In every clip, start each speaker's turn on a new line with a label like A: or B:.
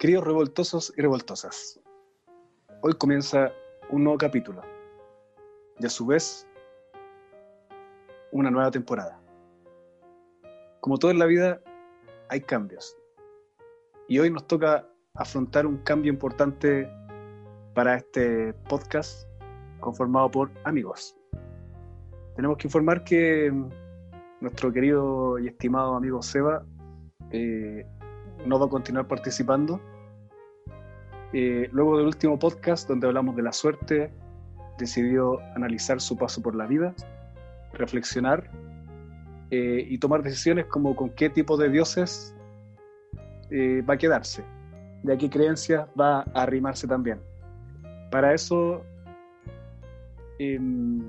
A: Queridos revoltosos y revoltosas, hoy comienza un nuevo capítulo y a su vez una nueva temporada. Como todo en la vida, hay cambios y hoy nos toca afrontar un cambio importante para este podcast conformado por amigos. Tenemos que informar que nuestro querido y estimado amigo Seba eh, no va a continuar participando. Eh, luego del último podcast donde hablamos de la suerte, decidió analizar su paso por la vida, reflexionar eh, y tomar decisiones como con qué tipo de dioses eh, va a quedarse, de a qué creencias va a arrimarse también. Para eso em,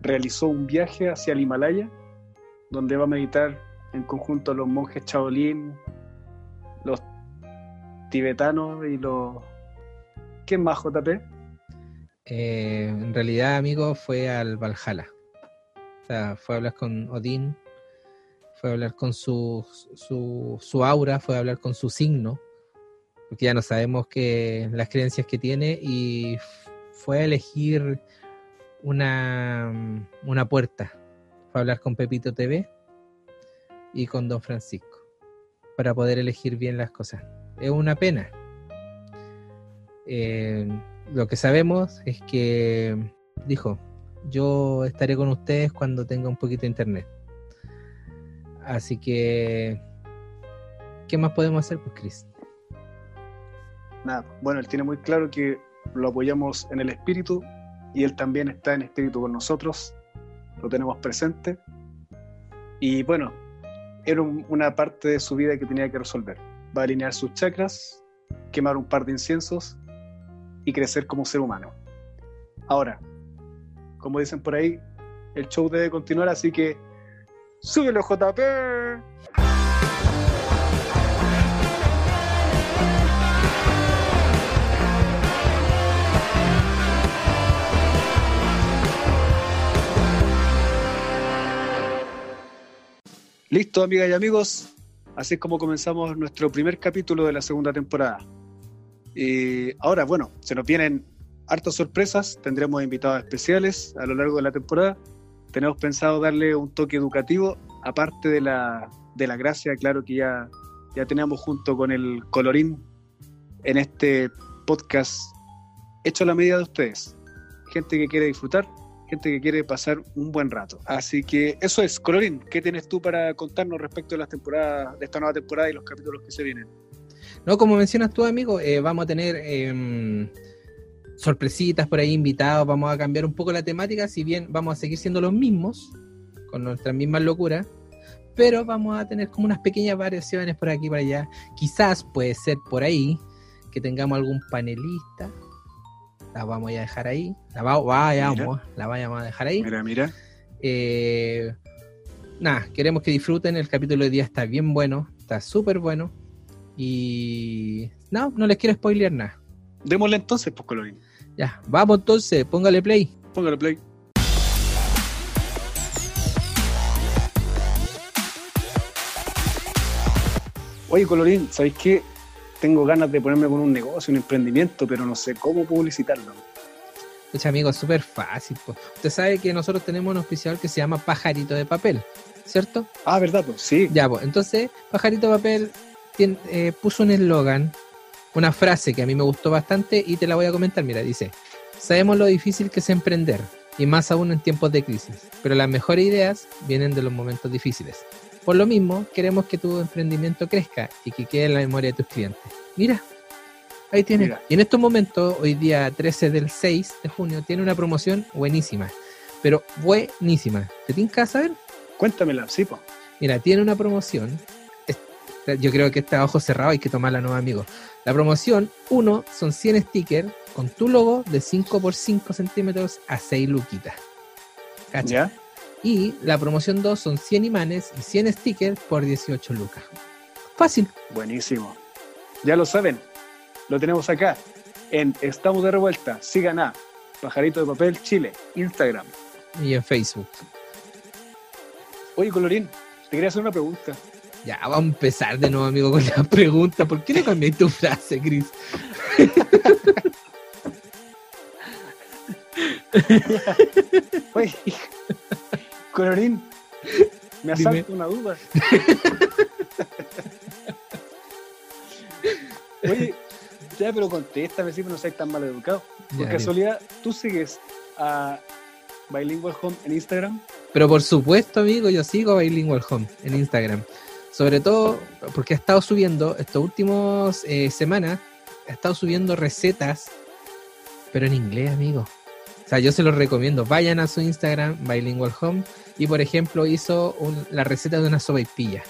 A: realizó un viaje hacia el Himalaya, donde va a meditar en conjunto los monjes Shaolin, los tibetanos y los... ¿Qué más, JP?
B: Eh, en realidad, amigo, fue al Valhalla. O sea, fue a hablar con Odín, fue a hablar con su, su, su aura, fue a hablar con su signo, porque ya no sabemos que, las creencias que tiene, y fue a elegir una, una puerta. Fue a hablar con Pepito TV y con Don Francisco para poder elegir bien las cosas. Es una pena. Eh, lo que sabemos es que dijo, yo estaré con ustedes cuando tenga un poquito de internet. Así que, ¿qué más podemos hacer, pues, Chris?
A: Nada, bueno, él tiene muy claro que lo apoyamos en el espíritu y él también está en espíritu con nosotros, lo tenemos presente. Y bueno, era una parte de su vida que tenía que resolver. Va a alinear sus chakras, quemar un par de inciensos y crecer como ser humano. Ahora, como dicen por ahí, el show debe continuar, así que ¡súbelo JP! Listo, amigas y amigos. Así es como comenzamos nuestro primer capítulo de la segunda temporada. Y ahora, bueno, se nos vienen hartas sorpresas. Tendremos invitados especiales a lo largo de la temporada. Tenemos pensado darle un toque educativo, aparte de la, de la gracia, claro que ya, ya tenemos junto con el colorín en este podcast hecho a la medida de ustedes. Gente que quiere disfrutar gente que quiere pasar un buen rato. Así que eso es, Colorín, ¿qué tienes tú para contarnos respecto de las temporadas, de esta nueva temporada y los capítulos que se vienen?
B: No, como mencionas tú, amigo, eh, vamos a tener eh, sorpresitas por ahí, invitados, vamos a cambiar un poco la temática, si bien vamos a seguir siendo los mismos, con nuestras mismas locuras, pero vamos a tener como unas pequeñas variaciones por aquí y por allá. Quizás puede ser por ahí que tengamos algún panelista, la vamos a dejar ahí. La vayamos, la vayamos a dejar ahí.
A: Mira, mira.
B: Eh, nada, queremos que disfruten. El capítulo de día está bien bueno, está súper bueno. Y no, no les quiero spoilear nada.
A: Démosle entonces, pues, Colorín.
B: Ya, vamos entonces, póngale play.
A: Póngale play. Oye, Colorín, ¿sabéis qué? Tengo ganas de ponerme con un negocio, un emprendimiento, pero no sé cómo publicitarlo.
B: Pues amigo, es súper fácil. Usted sabe que nosotros tenemos un oficial que se llama Pajarito de Papel, ¿cierto?
A: Ah, ¿verdad? Pues sí.
B: Ya, pues entonces Pajarito de Papel eh, puso un eslogan, una frase que a mí me gustó bastante y te la voy a comentar. Mira, dice, sabemos lo difícil que es emprender, y más aún en tiempos de crisis, pero las mejores ideas vienen de los momentos difíciles. Por lo mismo, queremos que tu emprendimiento crezca y que quede en la memoria de tus clientes. Mira, ahí tiene. Y en estos momentos, hoy día 13 del 6 de junio, tiene una promoción buenísima. Pero buenísima. ¿Te que saber?
A: Cuéntamela, sí, po.
B: Mira, tiene una promoción. Yo creo que está a ojo cerrado, hay que tomarla, no, amigo. La promoción, uno, son 100 stickers con tu logo de 5 por 5 centímetros a 6 luquitas. ¿Cacha? Y la promoción 2 son 100 imanes y 100 stickers por 18 lucas. Fácil.
A: Buenísimo. Ya lo saben, lo tenemos acá en Estamos de Revuelta. Sigan a Pajarito de Papel Chile, Instagram.
B: Y en Facebook.
A: Oye, Colorín, te quería hacer una pregunta.
B: Ya, vamos a empezar de nuevo, amigo, con la pregunta. ¿Por qué no cambié tu frase, Chris?
A: Oye, Colorín, me asalta una duda. ya, pero contéstame, si no seas tan mal educado. Por casualidad, ¿tú sigues a Bilingual Home en Instagram?
B: Pero por supuesto, amigo, yo sigo a Bilingual Home en Instagram. Sobre todo porque ha estado subiendo, estos últimos eh, semanas, ha estado subiendo recetas, pero en inglés, amigo. O sea, yo se los recomiendo. Vayan a su Instagram, Bilingual Home, y por ejemplo hizo un- la receta de una sopaipilla.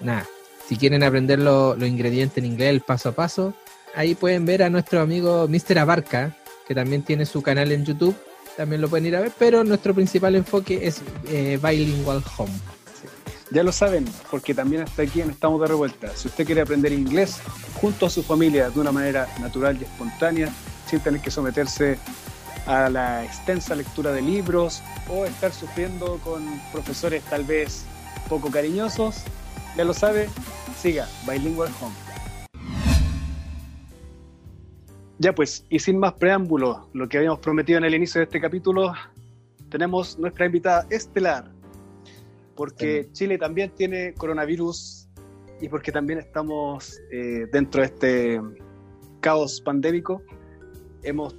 B: Nada, si quieren aprender lo- los ingredientes en inglés, el paso a paso, ahí pueden ver a nuestro amigo Mr. Abarca, que también tiene su canal en YouTube también lo pueden ir a ver, pero nuestro principal enfoque es eh, Bilingual Home.
A: Ya lo saben, porque también está aquí en Estamos de Revuelta. Si usted quiere aprender inglés junto a su familia de una manera natural y espontánea, sin tener que someterse a la extensa lectura de libros o estar sufriendo con profesores tal vez poco cariñosos, ya lo sabe, siga Bilingual Home. Ya pues, y sin más preámbulos, lo que habíamos prometido en el inicio de este capítulo, tenemos nuestra invitada estelar, porque Chile también tiene coronavirus y porque también estamos eh, dentro de este caos pandémico, hemos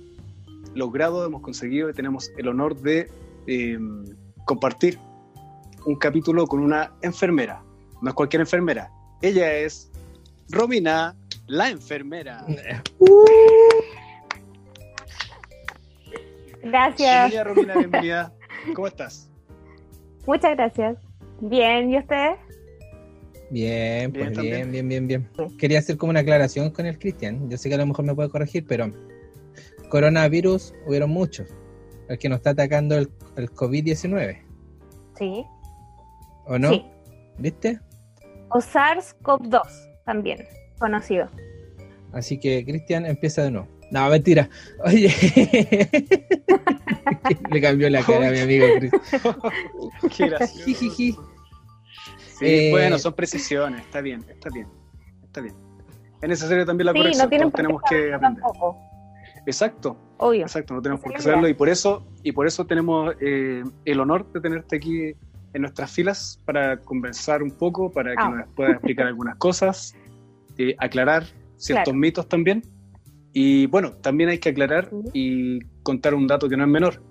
A: logrado, hemos conseguido y tenemos el honor de eh, compartir un capítulo con una enfermera, no es cualquier enfermera, ella es Romina, la enfermera.
C: Gracias,
A: Bienvenida Romina, bienvenida. ¿Cómo estás?
C: muchas gracias. Bien, ¿y ustedes?
B: Bien,
A: Bien,
B: pues bien, bien, bien, bien. Quería hacer como una aclaración con el Cristian. Yo sé que a lo mejor me puede corregir, pero coronavirus hubieron muchos. El que nos está atacando el, el COVID-19,
C: Sí.
B: ¿o no?
C: Sí.
B: ¿Viste?
C: O SARS-CoV-2 también, conocido.
B: Así que, Cristian, empieza de nuevo. No, mentira. Oye. Le cambió la cara a mi amigo Chris.
A: Qué gracioso. Sí,
B: Eh,
A: bueno, son precisiones, está bien, está bien, está bien. Es necesario también la
C: Sí,
A: corrección,
C: no tienen
A: tenemos que aprender.
C: tampoco,
A: Exacto,
C: obvio.
A: exacto, no tenemos por qué saberlo y por eso, y por eso tenemos eh, el honor de tenerte aquí en nuestras filas para conversar un poco, para que
C: Ah.
A: nos puedas explicar algunas cosas, eh, aclarar ciertos
C: Claro.
A: mitos también. Y bueno, también hay que aclarar y contar un dato que no es menor.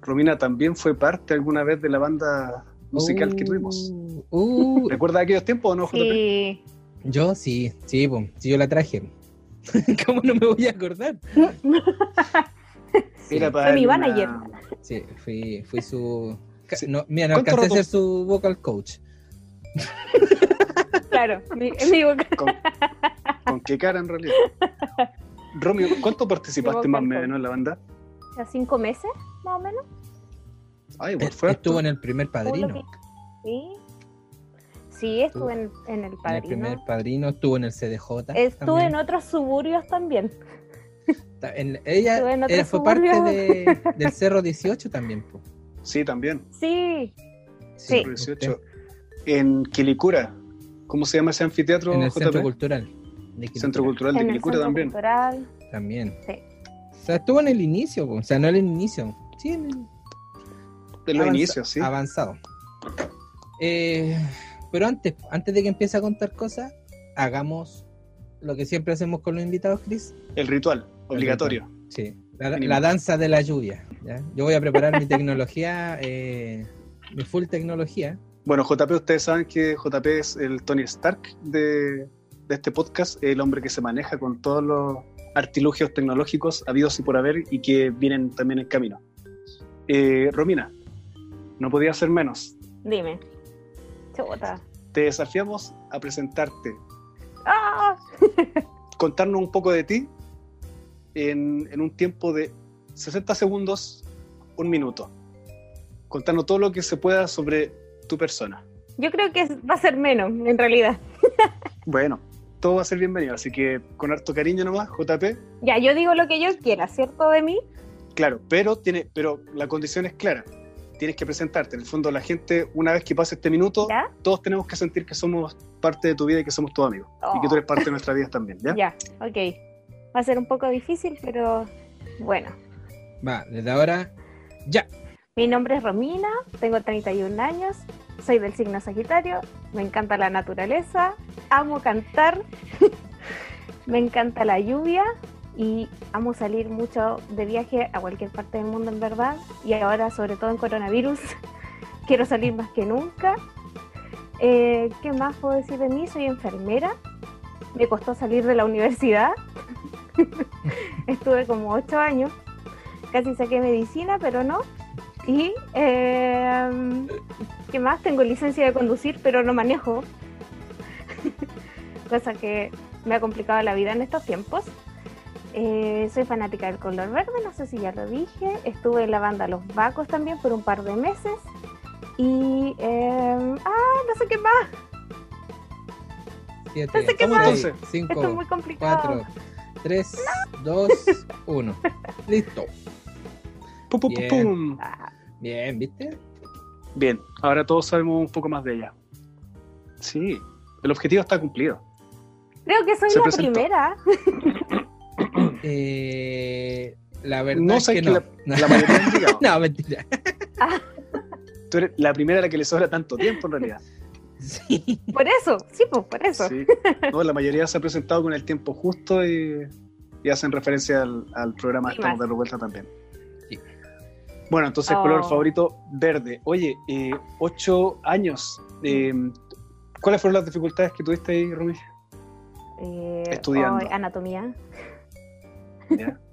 A: Romina también fue parte alguna vez de la banda musical que tuvimos.
B: Uh, uh,
A: ¿Recuerda aquellos tiempos o no, JP?
C: Sí.
B: yo sí, sí, pues, sí, yo la traje. ¿Cómo no me voy a acordar? Sí,
A: Era para
C: Fue mi manager.
A: una-
B: sí, fui, fui su.
A: Sí.
B: No, mira, no
A: ¿Cuánto
B: alcancé a ser su vocal coach.
C: Claro, mi, mi boca-
A: ¿Con, con qué cara en realidad? Romeo, ¿cuánto participaste más o menos en la banda?
C: ¿a cinco meses, más o menos.
A: Ay, igual
B: Eh,
A: fue harto.
B: Estuvo en el primer padrino.
C: Sí. Sí, estuve en, en el
B: En el
C: padrino.
B: primer padrino, estuvo en el CDJ.
C: Estuve
B: también.
C: en otros suburbios también.
B: En- ella
C: en
B: ella fue parte de- del Cerro 18 también. po.
A: Sí, también.
C: Sí, Sí.
A: Cerro 18. En Quilicura. ¿Cómo se llama ese anfiteatro,
B: En el
A: JP?
B: Centro Cultural. de
A: Centro Cultural de
C: en el
A: Quilicura
C: centro
A: también.
C: cultural.
B: También.
C: Sí.
B: O sea, estuvo en el inicio, o sea, no en el inicio. Sí, en el
A: De los
B: avanza-
A: inicios, sí.
B: Avanzado. Eh, pero antes, antes de que empiece a contar cosas, hagamos lo que siempre hacemos con los invitados, Chris.
A: El ritual, obligatorio.
B: Sí, la, danza de la lluvia. ¿ya? Yo voy a preparar mi tecnología, eh, mi full tecnología.
A: Bueno, JP, ustedes saben que JP es el Tony Stark de, de este podcast, el hombre que se maneja con todos los artilugios tecnológicos habidos y por haber y que vienen también en camino. Eh, Romina, no podía ser menos.
C: Dime. Chuta.
A: Te desafiamos a presentarte,
C: ¡Ah!
A: contarnos un poco de ti en, en un tiempo de 60 segundos, un minuto. Contarnos todo lo que se pueda sobre tu persona.
C: Yo creo que va a ser menos, en realidad.
A: Bueno, todo va a ser bienvenido, así que con harto cariño nomás, JP.
C: Ya, yo digo lo que yo quiera, ¿cierto de mí?
A: Claro, pero tiene, pero la condición es clara. tienes que presentarte. En el fondo, la gente, una vez que pase este minuto,
C: ¿Ya?
A: todos tenemos que sentir que somos parte de tu vida y que somos tus amigos. Y que tú eres parte de nuestra vida también, ¿ya?
C: Ya, ok. Va a ser un poco difícil, pero bueno.
B: Va, desde ahora, ya.
C: Mi nombre es Romina, tengo 31 años, soy del signo Sagitario, me encanta la naturaleza, amo cantar, me encanta la lluvia y amo salir mucho de viaje a cualquier parte del mundo en verdad. Y ahora, sobre todo en coronavirus, quiero salir más que nunca. Eh, ¿Qué más puedo decir de mí? Soy enfermera. Me costó salir de la universidad. Estuve como ocho años. Casi saqué medicina, pero no. Y eh, ¿qué más? Tengo licencia de conducir, pero no manejo. Cosa que me ha complicado la vida en estos tiempos. Eh, soy fanática del color verde, no sé si ya lo dije. Estuve en la banda Los Vacos también por un par de meses. Y. eh, ah, no sé qué más.
B: Siete,
C: No sé qué
A: más.
B: seis,
C: Esto es
B: cinco,
C: muy complicado.
B: cuatro, tres, dos, uno. Listo.
A: Pum, pum, pum,
B: Bien.
A: pum.
C: Ah,
B: Bien, ¿viste?
A: Bien, ahora todos sabemos un poco más de ella. Sí, el objetivo está cumplido.
C: creo que soy
A: Se
C: la
A: presentó.
C: primera.
B: Eh, la verdad
A: No
B: es
A: sé
B: que
A: que
B: no.
A: la, la mayoría han llegado.
B: no, mentira.
A: Tú eres la primera a la que le sobra tanto tiempo en realidad.
B: Sí.
C: Por eso, sí, pues por eso.
A: Sí. No, la mayoría se ha presentado con el tiempo justo y, y hacen referencia al, al programa
C: Sí,
A: Estamos
C: más.
A: de revuelta también. Bueno, entonces
C: Oh.
A: color favorito verde. Oye, eh, ocho años. eh, ¿Cuáles fueron las dificultades que tuviste ahí, Rumi?
C: Eh,
A: Estudiando.
C: oh, anatomía.
A: ¿Ya?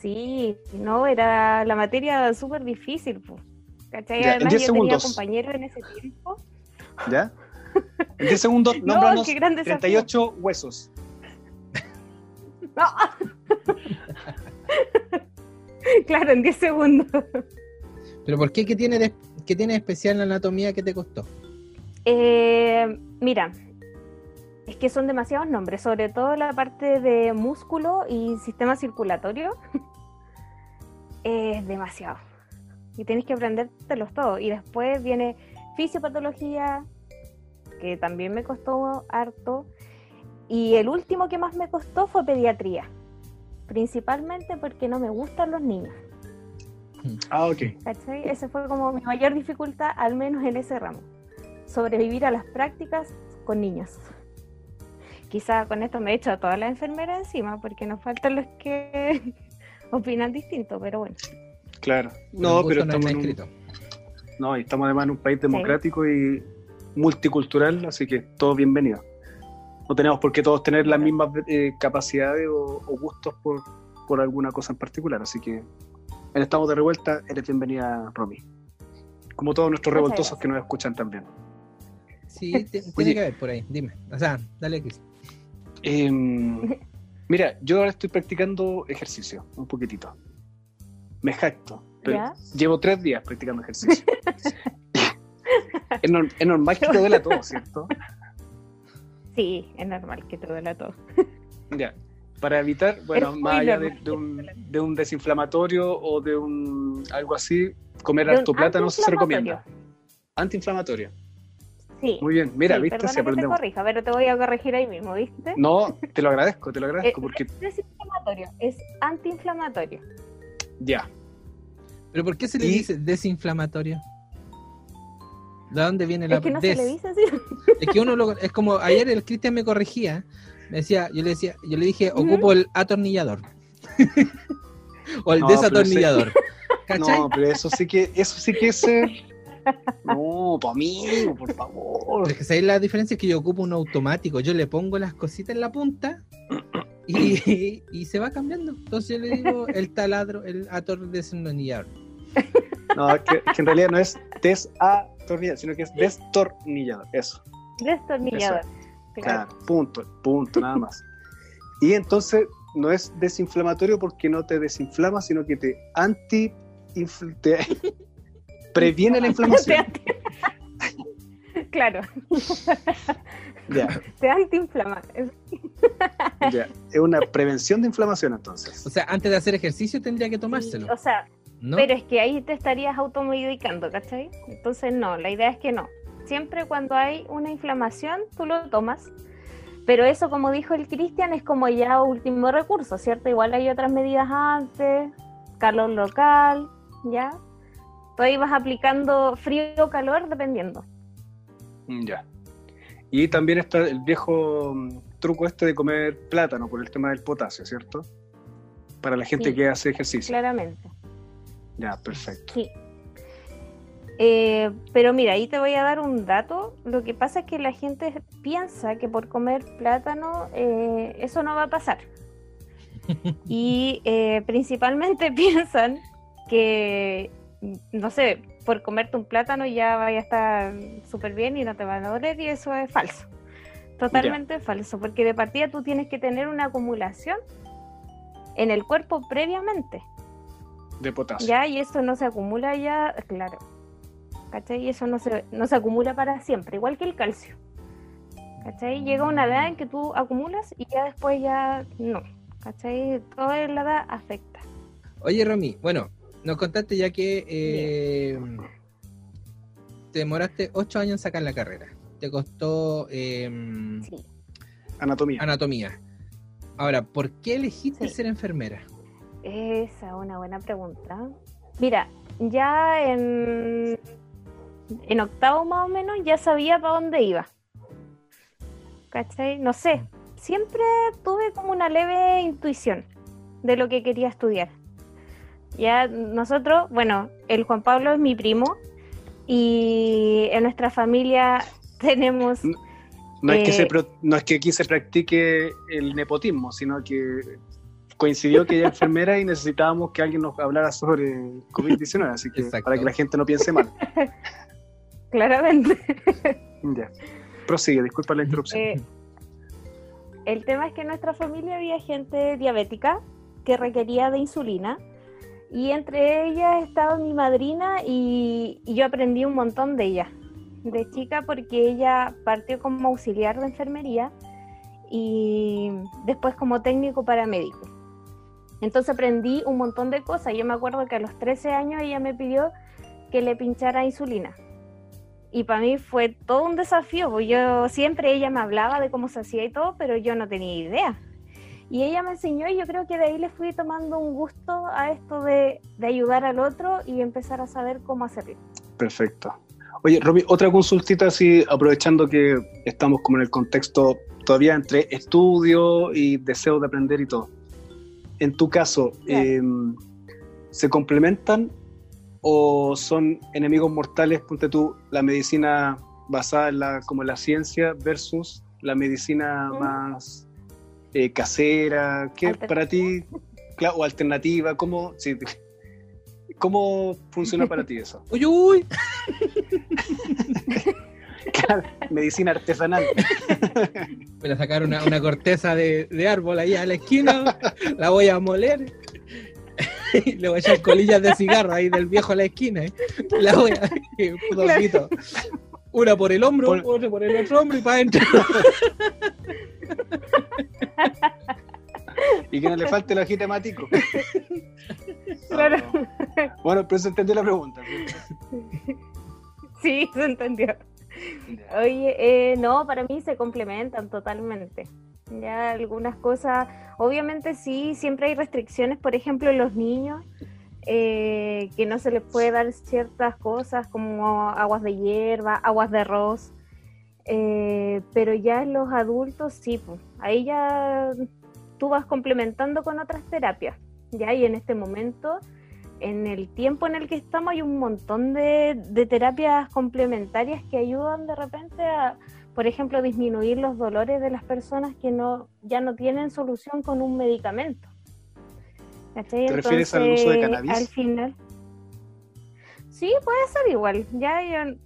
C: Sí, no, era la materia súper difícil. po. ¿Cachai?
A: En
C: Además,
A: 10
C: yo tenía
A: segundos.
C: compañeros en ese tiempo.
A: ¿Ya? En 10 segundos,
C: No,
A: nómbranos
C: desafío.
A: 38 huesos.
C: No. claro, en 10 segundos.
B: ¿Pero por qué? ¿Qué tiene, de, qué tiene de especial la anatomía que te costó?
C: Eh, mira, es que son demasiados nombres, sobre todo la parte de músculo y sistema circulatorio. es demasiado. Y tienes que aprendértelos todos. Y después viene fisiopatología, que también me costó harto. Y el último que más me costó fue pediatría. Principalmente porque no me gustan los niños.
A: Ah, ok.
C: ¿cachai? Esa fue como mi mayor dificultad, al menos en ese ramo. Sobrevivir a las prácticas con niños. Quizá con esto me he hecho a todas las enfermeras encima, porque nos faltan los que opinan distinto, pero bueno.
A: Claro. No, pero estamos en un, no, y estamos además en un país democrático y multicultural, así que todo bienvenido. No tenemos por qué todos tener las mismas eh, capacidades o, o gustos por, por alguna cosa en particular, así que en Estamos de Revuelta eres bienvenida, Romy. Como todos nuestros
C: Muchas
A: revoltosos
C: gracias.
A: que nos escuchan también.
B: Sí, te- tiene que haber por ahí. Dime. O sea, dale.
A: Em, mira, yo ahora estoy practicando ejercicio, un poquitito. Me jacto, pero
C: ¿Ya?
A: llevo tres días practicando ejercicio. es normal que te duela todo, ¿cierto?
C: Sí, es normal que te duela todo.
A: Ya. Para evitar, bueno, más allá de, un, de un desinflamatorio o de un algo así, comer harto plátano se recomienda. Antiinflamatorio.
C: Sí.
A: Muy bien, mira,
C: Sí,
A: viste, si
C: que te
A: aprendemos.
C: corrija, pero te voy a corregir ahí mismo, ¿viste?
A: No, te lo agradezco, te lo agradezco,
C: no
A: porque
C: es desinflamatorio, es antiinflamatorio.
A: ya.
B: ¿Pero por qué se le
A: Y-
B: dice desinflamatorio? ¿De dónde viene la
C: Es que no
B: des?
C: se le dice así.
B: Es que uno lo, es como ayer el Cristian me corregía, me decía, yo le decía, yo le dije, ocupo el atornillador. o el
A: No, pero
B: desatornillador.
A: No, pero eso sí que, eso sí que es ser. No, tu amigo, por favor.
B: Es que ¿sabes la diferencia? Es que yo ocupo un automático, yo le pongo las cositas en la punta y, y se va cambiando. Entonces yo le digo el taladro, el ator desatornillador.
A: No, que, que en realidad no es sino que es destornillador. Eso,
C: Destornillador. Claro.
A: claro, punto, punto, nada más. Y entonces no es desinflamatorio porque no te desinflama, sino que te anti. te previene la inflamación.
C: claro,
A: Ya,
C: te antiinflama.
A: Ya. Es una prevención de inflamación entonces.
B: O sea, antes de hacer ejercicio tendría que tomárselo.
C: O sea,
B: ¿no?
C: Pero es que ahí te estarías automedicando, ¿cachai? Entonces no, la idea es que no. Siempre cuando hay una inflamación, tú lo tomas. Pero eso, como dijo el Cristian, es como ya último recurso, ¿cierto? Igual hay otras medidas antes, calor local, ¿ya? Tú ahí vas aplicando frío o calor dependiendo.
A: Ya. Y también está el viejo mm, truco este de comer plátano por el tema del potasio, ¿cierto? Para la gente
C: Sí.
A: que hace ejercicio.
C: Claramente.
A: Ya, perfecto.
C: Sí. Eh, pero mira, ahí te voy a dar un dato. Lo que pasa es que la gente piensa que por comer plátano eh, eso no va a pasar. Y eh, principalmente piensan que, no sé, por comerte un plátano ya vaya a estar súper bien y no te va a doler y eso es falso. Totalmente falso, porque de partida tú tienes que tener una acumulación en el cuerpo previamente.
A: De potasio.
C: Ya, y eso no se acumula ya, claro. ¿Cachai? Y eso no se, no se acumula para siempre, igual que el calcio. ¿Cachai? Llega una edad en que tú acumulas y ya después ya no. ¿Cachai? Toda la edad afecta.
B: Oye, Romy, bueno, nos contaste ya que eh, te demoraste ocho años en sacar la carrera. Te costó eh,
C: Sí.
A: Anatomía.
B: anatomía. Ahora, ¿por qué elegiste
C: Sí.
B: ser enfermera?
C: Esa es una buena pregunta. Mira, ya en, en octavo más o menos ya sabía para dónde iba. ¿Cachai? No sé, siempre tuve como una leve intuición de lo que quería estudiar. Ya nosotros, bueno, el Juan Pablo es mi primo y en nuestra familia tenemos...
A: No es, que
C: Eh,
A: se pro- no es que aquí se practique el nepotismo, sino que coincidió que ella es enfermera y necesitábamos que alguien nos hablara sobre COVID-19, así que
B: Exacto.
A: para que la gente no piense mal.
C: Claramente.
A: Ya. Prosigue, disculpa la interrupción.
C: Eh, el tema es que en nuestra familia había gente diabética que requería de insulina y entre ellas estaba mi madrina y, y yo aprendí un montón de ella de chica porque ella partió como auxiliar de enfermería y después como técnico paramédico. Entonces aprendí un montón de cosas. Yo me acuerdo que a los 13 años ella me pidió que le pinchara insulina. Y para mí fue todo un desafío, porque yo siempre ella me hablaba de cómo se hacía y todo, pero yo no tenía idea. Y ella me enseñó y yo creo que de ahí le fui tomando un gusto a esto de, de ayudar al otro y empezar a saber cómo hacerlo.
A: Perfecto. Oye, Romy, otra consultita así, aprovechando que estamos como en el contexto todavía entre estudio y deseo de aprender y todo. En tu caso, eh, ¿se complementan o son enemigos mortales, ponte tú, la medicina basada en la, como en la ciencia versus la medicina
C: Mm.
A: más eh, casera? ¿Qué para ti, o alternativa? ¿Cómo, sí, ¿Cómo funciona para ti eso?
B: Uy, uy.
A: Claro, medicina artesanal.
B: Voy a sacar una, una corteza de, de árbol ahí a la esquina, la voy a moler. y Le voy a echar colillas de cigarro ahí del viejo a la esquina. ¿eh? La voy a. puto
C: Claro.
B: Una por el hombro,
A: Por-
B: otra por el otro hombro y para adentro.
A: Y que no le falte el ojito hemático.
C: Claro.
A: Ah, Bueno, pero se entendió la pregunta.
C: Sí, se entendió. Oye, eh, no, para mí se complementan totalmente. Ya algunas cosas, obviamente sí, siempre hay restricciones, por ejemplo, los niños, eh, que no se les puede dar ciertas cosas como aguas de hierba, aguas de arroz, eh, pero ya en los adultos sí, pues, ahí ya tú vas complementando con otras terapias, ya, y en este momento en el tiempo en el que estamos hay un montón de, de terapias complementarias que ayudan de repente a, por ejemplo, disminuir los dolores de las personas que no ya no tienen solución con un medicamento. ¿Cachai?
A: ¿Te refieres al uso de cannabis?
C: Al final. Sí, puede ser igual. Ya yo-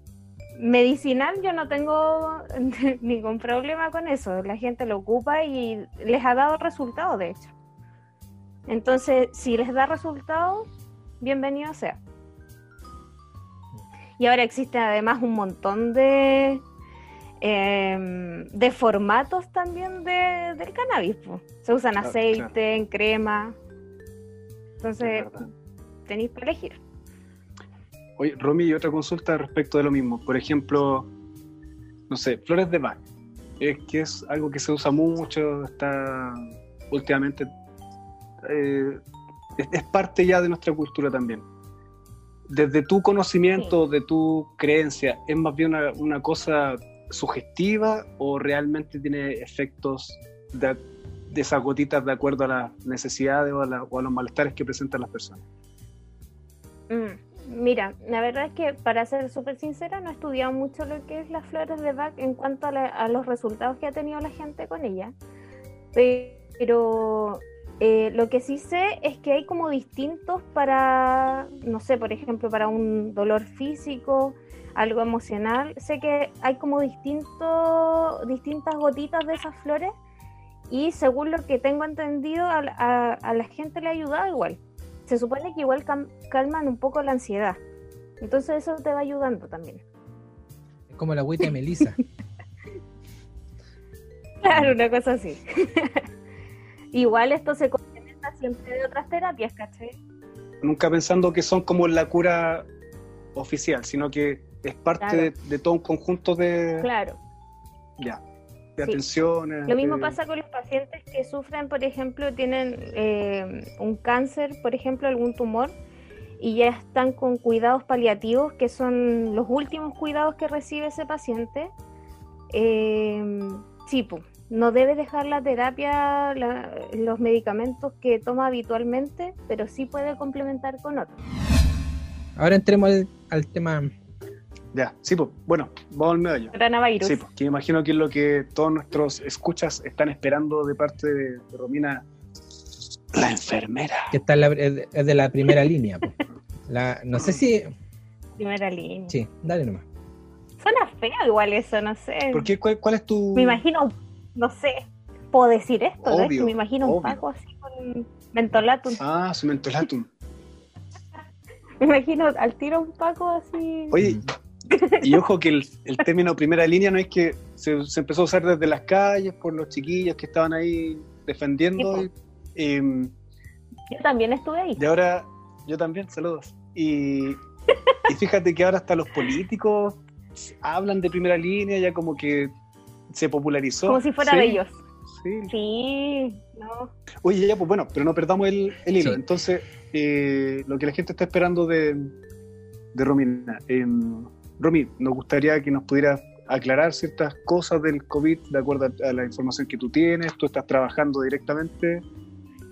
C: medicinal yo no tengo ningún problema con eso. La gente lo ocupa y les ha dado resultados, de hecho. Entonces, si les da resultados, bienvenido sea. Y ahora existe además un montón de, em, de formatos también de, del cannabis. po. Se usan
A: Claro,
C: aceite,
A: claro.
C: en crema.
A: Es
C: Entonces, tenéis para elegir.
A: Oye, Romy, y otra consulta respecto de lo mismo. Por ejemplo, no sé, flores de Bach. Es que es algo que se usa mucho, está últimamente. eh, es, es parte ya de nuestra cultura también. Desde tu conocimiento, de tu creencia, ¿es más bien una, una cosa sugestiva o realmente tiene efectos de, de esas gotitas de acuerdo a las necesidades o a, la- o a los malestares que presentan las personas?
C: Mm, Mira, la verdad es que para ser súper sincera no he estudiado mucho lo que es las flores de Bach en cuanto a, la- a los resultados que ha tenido la gente con ella. Pero eh, lo que sí sé es que hay como distintos para, no sé, por ejemplo, para un dolor físico, algo emocional. Sé que hay como distinto, distintas gotitas de esas flores y según lo que tengo entendido, a, la- a- a la gente le ha ayudado igual se supone que igual calman un poco la ansiedad. Entonces eso te va ayudando también.
B: Es como la agüita de Melissa.
C: Claro, una cosa así. igual esto se complementa siempre de otras terapias, ¿cachai?
A: nunca pensando que son como la cura oficial, sino que es parte
C: Claro.
A: de, de todo un conjunto de,
C: Claro.
A: ya, de
C: Sí.
A: atenciones.
C: Lo mismo
A: de-
C: pasa con los pacientes que sufren, por ejemplo, tienen eh, un cáncer, por ejemplo, algún tumor, y ya están con cuidados paliativos, que son los últimos cuidados que recibe ese paciente. Eh, sí, no debe dejar la terapia, la- los medicamentos que toma habitualmente, pero sí puede complementar con otros.
B: Ahora entremos al, al tema.
A: Ya, sí, pues, bueno, vamos al meollo.
C: Coronavirus.
A: Sí, pues, que me imagino que es lo que todos nuestros escuchas están esperando de parte de, de Romina, la enfermera.
B: que está en la- es es de la primera línea. po. La, no sé si.
C: Primera línea.
B: Sí, dale nomás.
C: Suena feo igual eso, no sé.
A: ¿Por qué? ¿Cuál, cuál es tu...?
C: Me imagino, no sé, puedo decir esto, ¿no? Es que
A: Obvio,
C: me imagino un. Paco así con mentolatum.
A: Ah, su mentolatum.
C: Me imagino al tiro un Paco así.
A: Oye, y ojo que el, el término primera línea no es que se, se empezó a usar desde las calles por los chiquillos que estaban ahí defendiendo.
C: Sí,
A: y, em,
C: Yo también estuve ahí.
A: y ahora, yo también, saludos. Y, y fíjate que ahora hasta los políticos hablan de primera línea, ya como que se popularizó.
C: Como si fuera
A: Sí,
C: de ellos.
A: Sí.
C: Sí, no.
A: Oye, ya, pues bueno, pero no perdamos el, el hilo.
B: Sí.
A: Entonces, eh, lo que la gente está esperando de, de Romina. Romy, nos gustaría que nos pudieras aclarar ciertas cosas del COVID de acuerdo a, a la información que tú tienes. Tú estás trabajando directamente.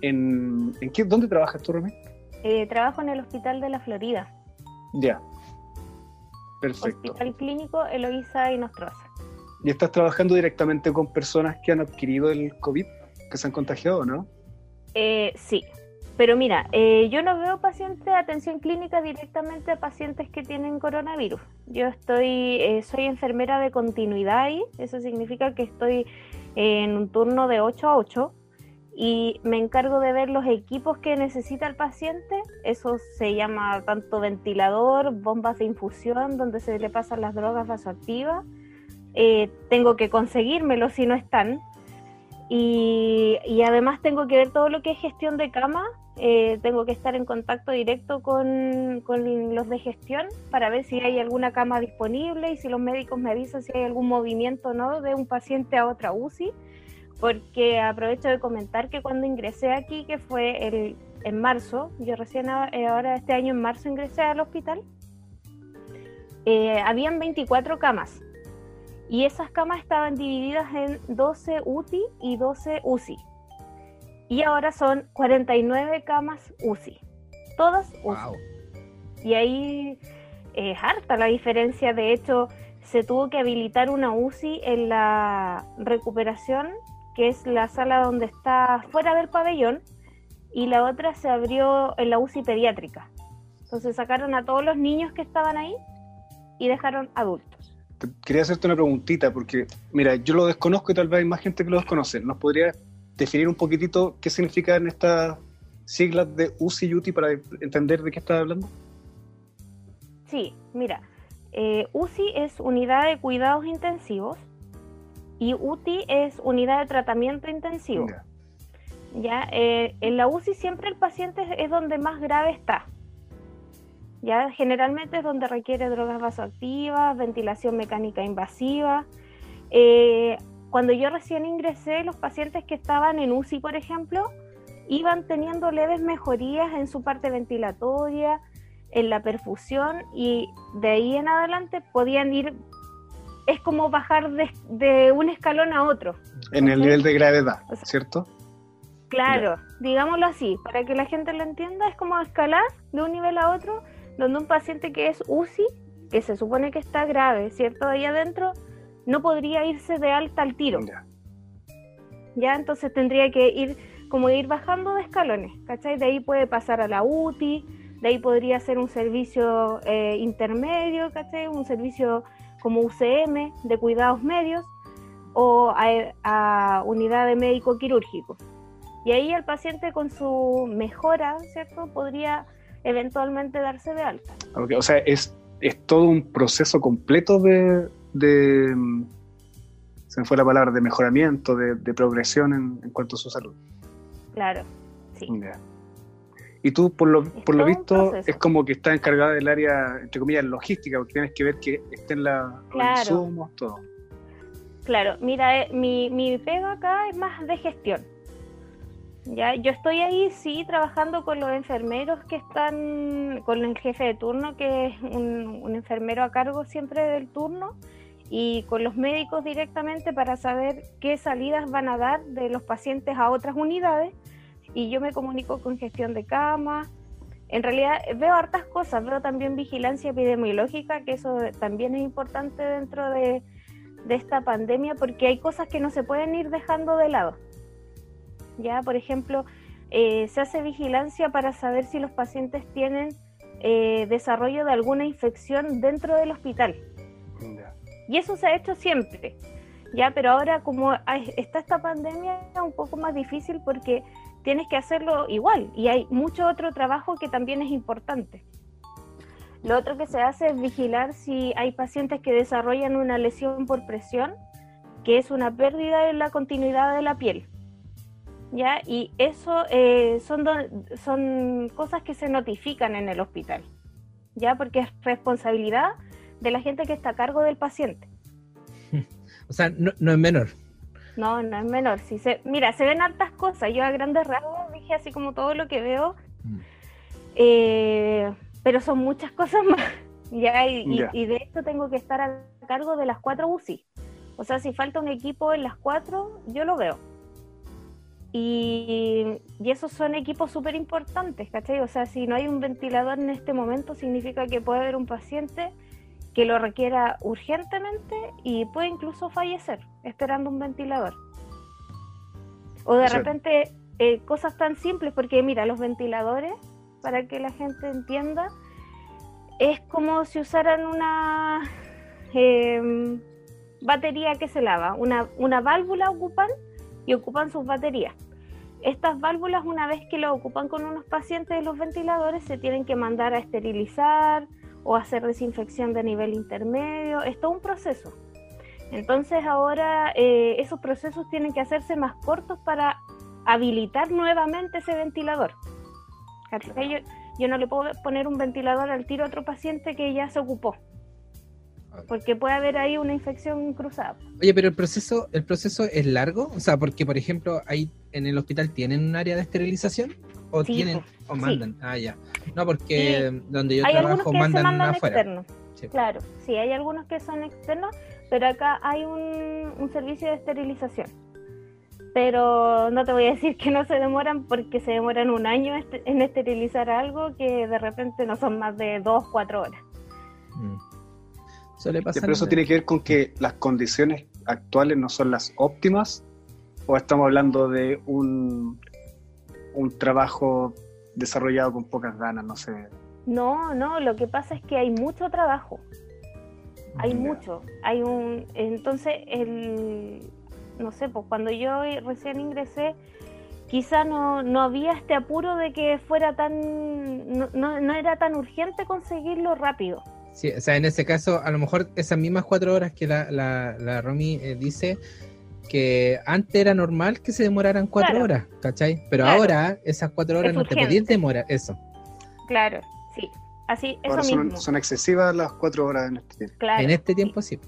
A: ¿En, ¿en qué, dónde trabajas tú, Romy?
C: Eh, trabajo en el Hospital de la Florida.
A: Ya. Perfecto.
C: Hospital Clínico Eloísa y Nostroza.
A: ¿Y estás trabajando directamente con personas que han adquirido el COVID, que se han contagiado, no?
C: Eh, sí, pero mira, eh, yo no veo pacientes de atención clínica directamente a pacientes que tienen coronavirus. Yo estoy, eh, soy enfermera de continuidad ahí, eso significa que estoy en un turno de 8 a 8 y me encargo de ver los equipos que necesita el paciente. Eso se llama tanto ventilador, bombas de infusión donde se le pasan las drogas vasoactivas. Eh, tengo que conseguírmelos si no están. Y, además tengo que ver todo lo que es gestión de cama. eh, tengo que estar en contacto directo con, con los de gestión para ver si hay alguna cama disponible y si los médicos me avisan si hay algún movimiento o no de un paciente a otra UCI. Porque aprovecho de comentar que cuando ingresé aquí, que fue el, en marzo, yo recién eh, ahora este año en marzo ingresé al hospital, habían 24 camas y esas camas estaban divididas en 12 UTI y 12 UCI. Y ahora son 49 camas UCI. Todas UCI.
B: Wow.
C: Y ahí es harta la diferencia. De hecho, se tuvo que habilitar una UCI en la recuperación, que es la sala donde está fuera del pabellón, y la otra se abrió en la UCI pediátrica. Entonces sacaron a todos los niños que estaban ahí y dejaron adultos.
A: Quería hacerte una preguntita, porque, mira, yo lo desconozco y tal vez hay más gente que lo desconoce. ¿Nos podrías definir un poquitito qué significan estas siglas de UCI y UTI para entender de qué estás hablando?
C: Sí, mira, eh, UCI es unidad de cuidados intensivos y UTI es unidad de tratamiento intensivo.
A: Ya.
C: Ya, eh, en la UCI siempre el paciente es- es donde más grave está. Ya generalmente es donde requiere drogas vasoactivas, ventilación mecánica invasiva. Eh, cuando yo recién ingresé, los pacientes que estaban en UCI, por ejemplo, iban teniendo leves mejorías en su parte ventilatoria, en la perfusión y de ahí en adelante podían ir, es como bajar de, un escalón a otro.
A: En el nivel de gravedad, ¿cierto?
C: Claro, digámoslo así, para que la gente lo entienda, es como escalar de un nivel a otro, donde un paciente que es UCI, que se supone que está grave, ¿cierto? Ahí adentro, no podría irse de alta al tiro. Ya, entonces tendría que ir como ir bajando de escalones, ¿cachai? De ahí puede pasar a la UTI, de ahí podría ser un servicio eh, intermedio, ¿cachai? Un servicio como UCM de cuidados medios o a, unidad de médico quirúrgico. Y ahí el paciente con su mejora, ¿cierto? Podría eventualmente darse de alta.
A: o sea, es, es todo un proceso completo de, se me fue la palabra, de mejoramiento, de, progresión en, cuanto a su salud.
C: Claro, sí.
A: Y tú, por lo, por lo visto, es como que estás encargada del área, entre comillas, logística, porque tienes que ver que estén la,
C: claro. los insumos, todo. Claro, mira, eh, mi, mi pega acá es más de gestión. Ya, yo estoy ahí, sí, trabajando con los enfermeros que están, con el jefe de turno, que es un, enfermero a cargo siempre del turno, y con los médicos directamente para saber qué salidas van a dar de los pacientes a otras unidades y yo me comunico con gestión de cama. En realidad veo hartas cosas, veo también vigilancia epidemiológica, que eso también es importante dentro de, esta pandemia porque hay cosas que no se pueden ir dejando de lado. Ya, por ejemplo, eh, se hace vigilancia para saber si los pacientes tienen eh, desarrollo de alguna infección dentro del hospital. Y eso se ha hecho siempre. Ya, pero ahora como está esta pandemia es un poco más difícil porque tienes que hacerlo igual y hay mucho otro trabajo que también es importante. Lo otro que se hace es vigilar si hay pacientes que desarrollan una lesión por presión, que es una pérdida en la continuidad de la piel. ¿Ya? Y eso eh, son, son cosas que se notifican en el hospital, ¿ya? Porque es responsabilidad de la gente que está a cargo del paciente.
B: O sea, no, no es menor.
C: No, no es menor. Si se, mira, se ven hartas cosas. Yo a grandes rasgos dije así como todo lo que veo. Mm. Eh, pero son muchas cosas más. ¿ya? Y, de esto tengo que estar a cargo de las cuatro UCI. O sea, si falta un equipo en las cuatro, yo lo veo. Y, y esos son equipos súper importantes, ¿cachai? O sea, si no hay un ventilador en este momento, significa que puede haber un paciente que lo requiera urgentemente y puede incluso fallecer esperando un ventilador. O de repente eh, cosas tan simples, porque mira, los ventiladores, para que la gente entienda, es como si usaran una em, batería que se lava, una, una válvula ocupan y ocupan sus baterías. Estas válvulas, una vez que lo ocupan con unos pacientes de los ventiladores, se tienen que mandar a esterilizar, o hacer desinfección de nivel intermedio, es todo un proceso. Entonces ahora eh, esos procesos tienen que hacerse más cortos para habilitar nuevamente ese ventilador. Yo, yo, no le puedo poner un ventilador al tiro a otro paciente que ya se ocupó. Porque puede haber ahí una infección cruzada.
B: Oye, pero el proceso, el proceso es largo, o sea, porque por ejemplo, ahí en el hospital tienen un área de esterilización o tienen o mandan. Ah, ya. No, porque donde yo trabajo mandan, afuera.
C: Claro, sí, hay algunos que son externos, pero acá hay un, servicio de esterilización. Pero no te voy a decir que no se demoran porque se demoran un año en esterilizar algo que de repente no son más de dos, cuatro horas. Mm.
A: Pero eso tiene que ver con que las condiciones actuales no son las óptimas o estamos hablando de un, un trabajo desarrollado con pocas ganas, no sé.
C: No, no, lo que pasa es que hay mucho trabajo. Hay mucho. Hay un entonces el no sé, pues cuando yo recién ingresé quizá no, no había este apuro de que fuera tan no, no, era tan urgente conseguirlo rápido.
B: Sí, o sea, en ese caso, a lo mejor esas mismas cuatro horas que la, la, la Romy eh, dice, que antes era normal que se demoraran cuatro horas, ¿cachai? Pero ahora esas cuatro horas no te podías demorar, eso.
C: Claro, sí. Así, eso
A: Ahora
C: mismo.
A: son excesivas las cuatro horas en este tiempo.
C: Claro,
B: en este
C: sí,
B: tiempo sí.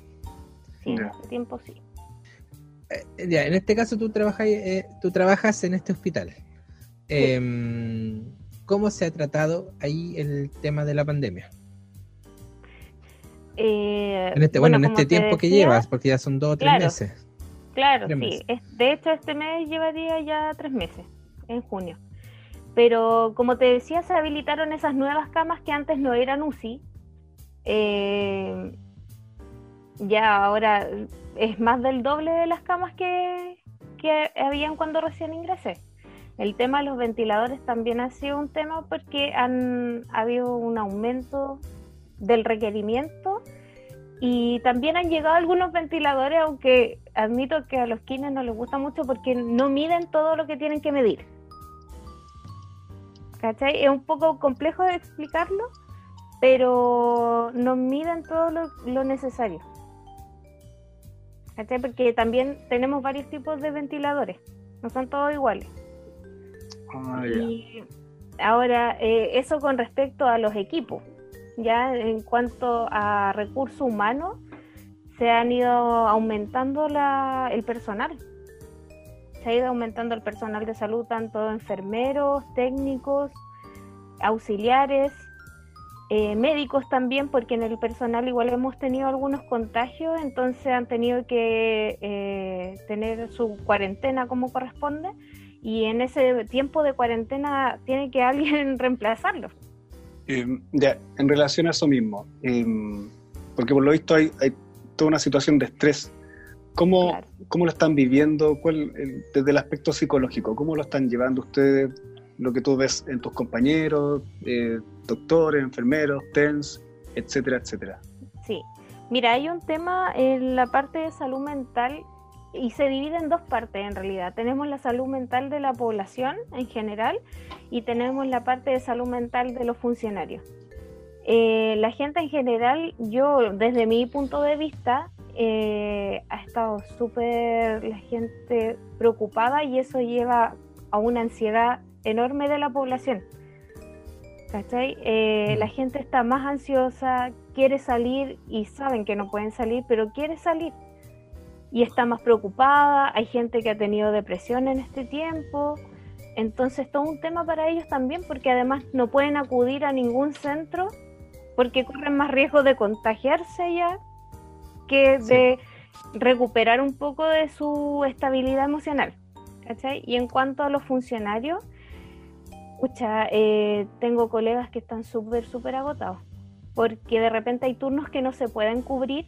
C: sí, en
A: Ya.
C: este tiempo sí.
B: Eh, ya, en este caso tú trabajas, eh, tú trabajas en este hospital. Em, ¿Cómo se ha tratado ahí el tema de la pandemia?
C: Eh,
B: En este, bueno, en este
C: te
B: tiempo que llevas, porque ya son dos o tres
C: Claro.
B: meses.
C: Claro,
B: Tres
C: sí.
B: meses.
C: Es- de hecho, este mes llevaría ya tres meses, en junio. Pero como te decía, se habilitaron esas nuevas camas que antes no eran UCI. Eh, ya ahora es más del doble de las camas que, que habían cuando recién ingresé. El tema de los ventiladores también ha sido un tema porque han ha habido un aumento del requerimiento y también han llegado algunos ventiladores, aunque admito que a los kines no les gusta mucho porque no miden todo lo que tienen que medir. ¿Cachai? Es un poco complejo de explicarlo, pero no miden todo lo, lo necesario. ¿Cachai? Porque también tenemos varios tipos de ventiladores, no son todos iguales.
A: Ah.
C: Y ahora, eh, eso con respecto a los equipos. Ya en cuanto a recursos humanos, se han ido aumentando la, el personal. Se ha ido aumentando el personal de salud, tanto enfermeros, técnicos, auxiliares, eh, médicos también, porque en el personal igual hemos tenido algunos contagios, entonces han tenido que eh, tener su cuarentena como corresponde y en ese tiempo de cuarentena tiene que alguien reemplazarlo.
A: Eh, ya, en relación a eso mismo, eh, porque por lo visto hay, hay toda una situación de estrés. ¿Cómo,
C: Claro.
A: cómo lo están viviendo? ¿Cuál, desde el aspecto psicológico, ¿cómo lo están llevando ustedes? Lo que tú ves en tus compañeros, eh, doctores, enfermeros, TENS, etcétera, etcétera.
C: Sí, mira, hay un tema en la parte de salud mental y se divide en dos partes en realidad. Tenemos la salud mental de la población en general y tenemos la parte de salud mental de los funcionarios. Eh, la gente en general, yo desde mi punto de vista, eh, ha estado súper la gente preocupada y eso lleva a una ansiedad enorme de la población. ¿Cachai? Eh. La gente está más ansiosa, quiere salir y saben que no pueden salir, pero quiere salir. Y está más preocupada, hay gente que ha tenido depresión en este tiempo. Entonces, todo un tema para ellos también, porque además no pueden acudir a ningún centro porque corren más riesgo de contagiarse ya que
B: Sí.
C: de recuperar un poco de su estabilidad emocional. ¿cachai? Y en cuanto a los funcionarios, Escucha, eh, tengo colegas que están súper, súper agotados, porque de repente hay turnos que no se pueden cubrir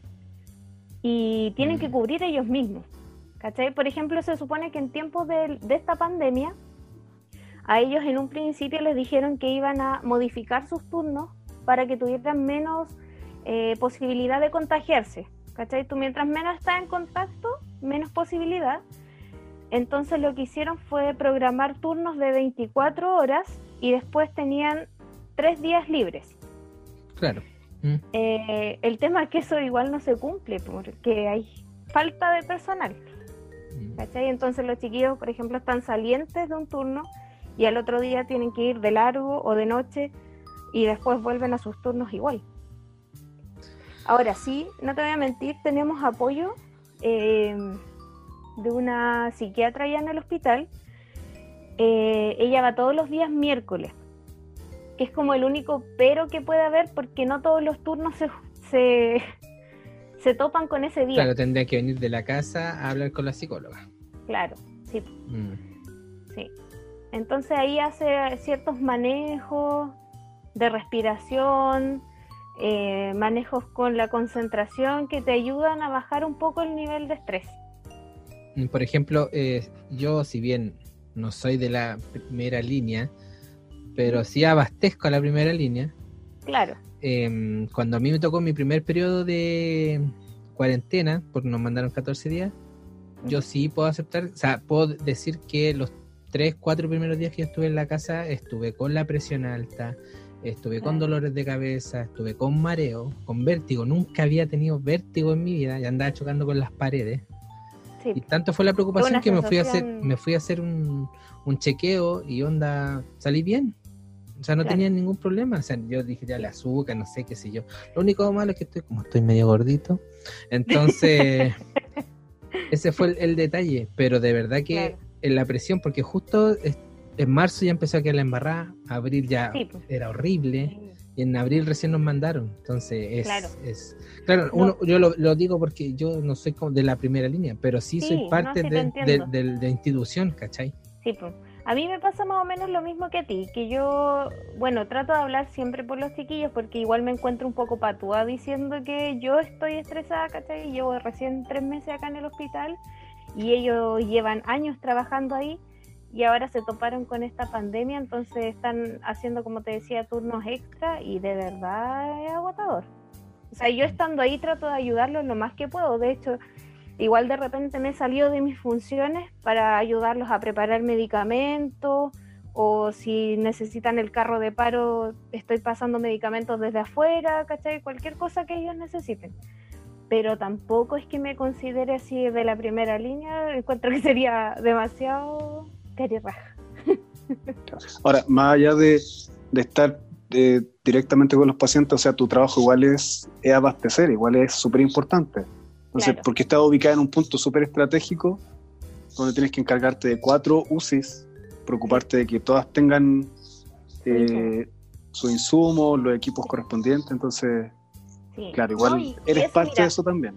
C: y tienen
B: Mm.
C: que cubrir ellos mismos. ¿Cachai? Por ejemplo, se supone que en tiempos de, de esta pandemia, a ellos en un principio les dijeron que iban a modificar sus turnos para que tuvieran menos eh, posibilidad de contagiarse. ¿Cachai? Tú mientras menos estás en contacto, menos posibilidad. Entonces lo que hicieron fue programar turnos de 24 horas y después tenían tres días libres.
B: Claro. Mm.
C: Eh, el tema es que eso igual no se cumple porque hay falta de personal.
B: Mm.
C: ¿cachai? Entonces los chiquillos, por ejemplo, están salientes de un turno y al otro día tienen que ir de largo o de noche y después vuelven a sus turnos igual. Ahora sí, no te voy a mentir, tenemos apoyo eh, de una psiquiatra ya en el hospital. Eh, ella va todos los días miércoles, que es como el único pero que puede haber porque no todos los turnos se, se, se topan con ese día.
B: Claro, tendría que venir de la casa a hablar con la psicóloga.
C: Claro, sí,
B: Mm.
C: sí. Entonces ahí hace ciertos manejos de respiración, eh, manejos con la concentración que te ayudan a bajar un poco el nivel de estrés.
B: Mm, Por ejemplo, eh, yo si bien no soy de la primera línea, pero sí abastezco a la primera línea,
C: Claro,
B: em, cuando a mí me tocó mi primer periodo de cuarentena, porque nos mandaron 14 días, yo sí puedo aceptar, o sea, puedo decir que los 3, 4 primeros días que yo estuve en la casa, estuve con la presión alta, estuve con dolores de cabeza, estuve con mareo, con vértigo, nunca había tenido vértigo en mi vida y andaba chocando con las paredes.
C: sí.
B: Y tanto fue la preocupación que me fui a hacer, me fui a hacer un, un chequeo y onda, salí bien. O sea, no
C: Claro.
B: tenían ningún problema. O sea, yo dije ya el azúcar, no sé qué sé yo. Lo único malo es que estoy, como estoy medio gordito, entonces ese fue el, el detalle. Pero de verdad que
C: Claro.
B: en la presión, porque justo en marzo ya empezó a quedar la embarrada, abril ya
C: Sí, pues.
B: era horrible. Y en abril recién nos mandaron. Entonces es.
C: Claro.
B: es- claro,
C: No.
B: uno, yo lo, lo digo porque yo no soy como de la primera línea, pero sí,
C: Sí,
B: soy
C: no,
B: parte
C: sí te
B: de, de- de- de institución, ¿cachai?
C: Sí, pues. A mí me pasa más o menos lo mismo que a ti, que yo, bueno, trato de hablar siempre por los chiquillos porque igual me encuentro un poco patúa diciendo que yo estoy estresada, ¿cachai? Llevo recién tres meses acá en el hospital y ellos llevan años trabajando ahí y ahora se toparon con esta pandemia, entonces están haciendo, como te decía, turnos extra y de verdad es agotador. O sea, yo estando ahí trato de ayudarlos lo más que puedo, de hecho... Igual de repente me he salido de mis funciones para ayudarlos a preparar medicamentos o si necesitan el carro de paro, estoy pasando medicamentos desde afuera, ¿cachai? Cualquier cosa que ellos necesiten. Pero tampoco es que me considere así de la primera línea, encuentro que sería demasiado carirraja.
A: Ahora, más allá de, de estar eh, directamente con los pacientes, o sea, tu trabajo igual es, es abastecer, igual es súper importante. Entonces,
C: Claro.
A: porque estás ubicada en un punto súper estratégico, donde tienes que encargarte de cuatro UCIs, preocuparte de que todas tengan eh, su insumo, los equipos correspondientes, entonces,
C: Sí.
A: claro, igual
C: No,
A: eres
C: eso,
A: parte
C: mira,
A: de eso también.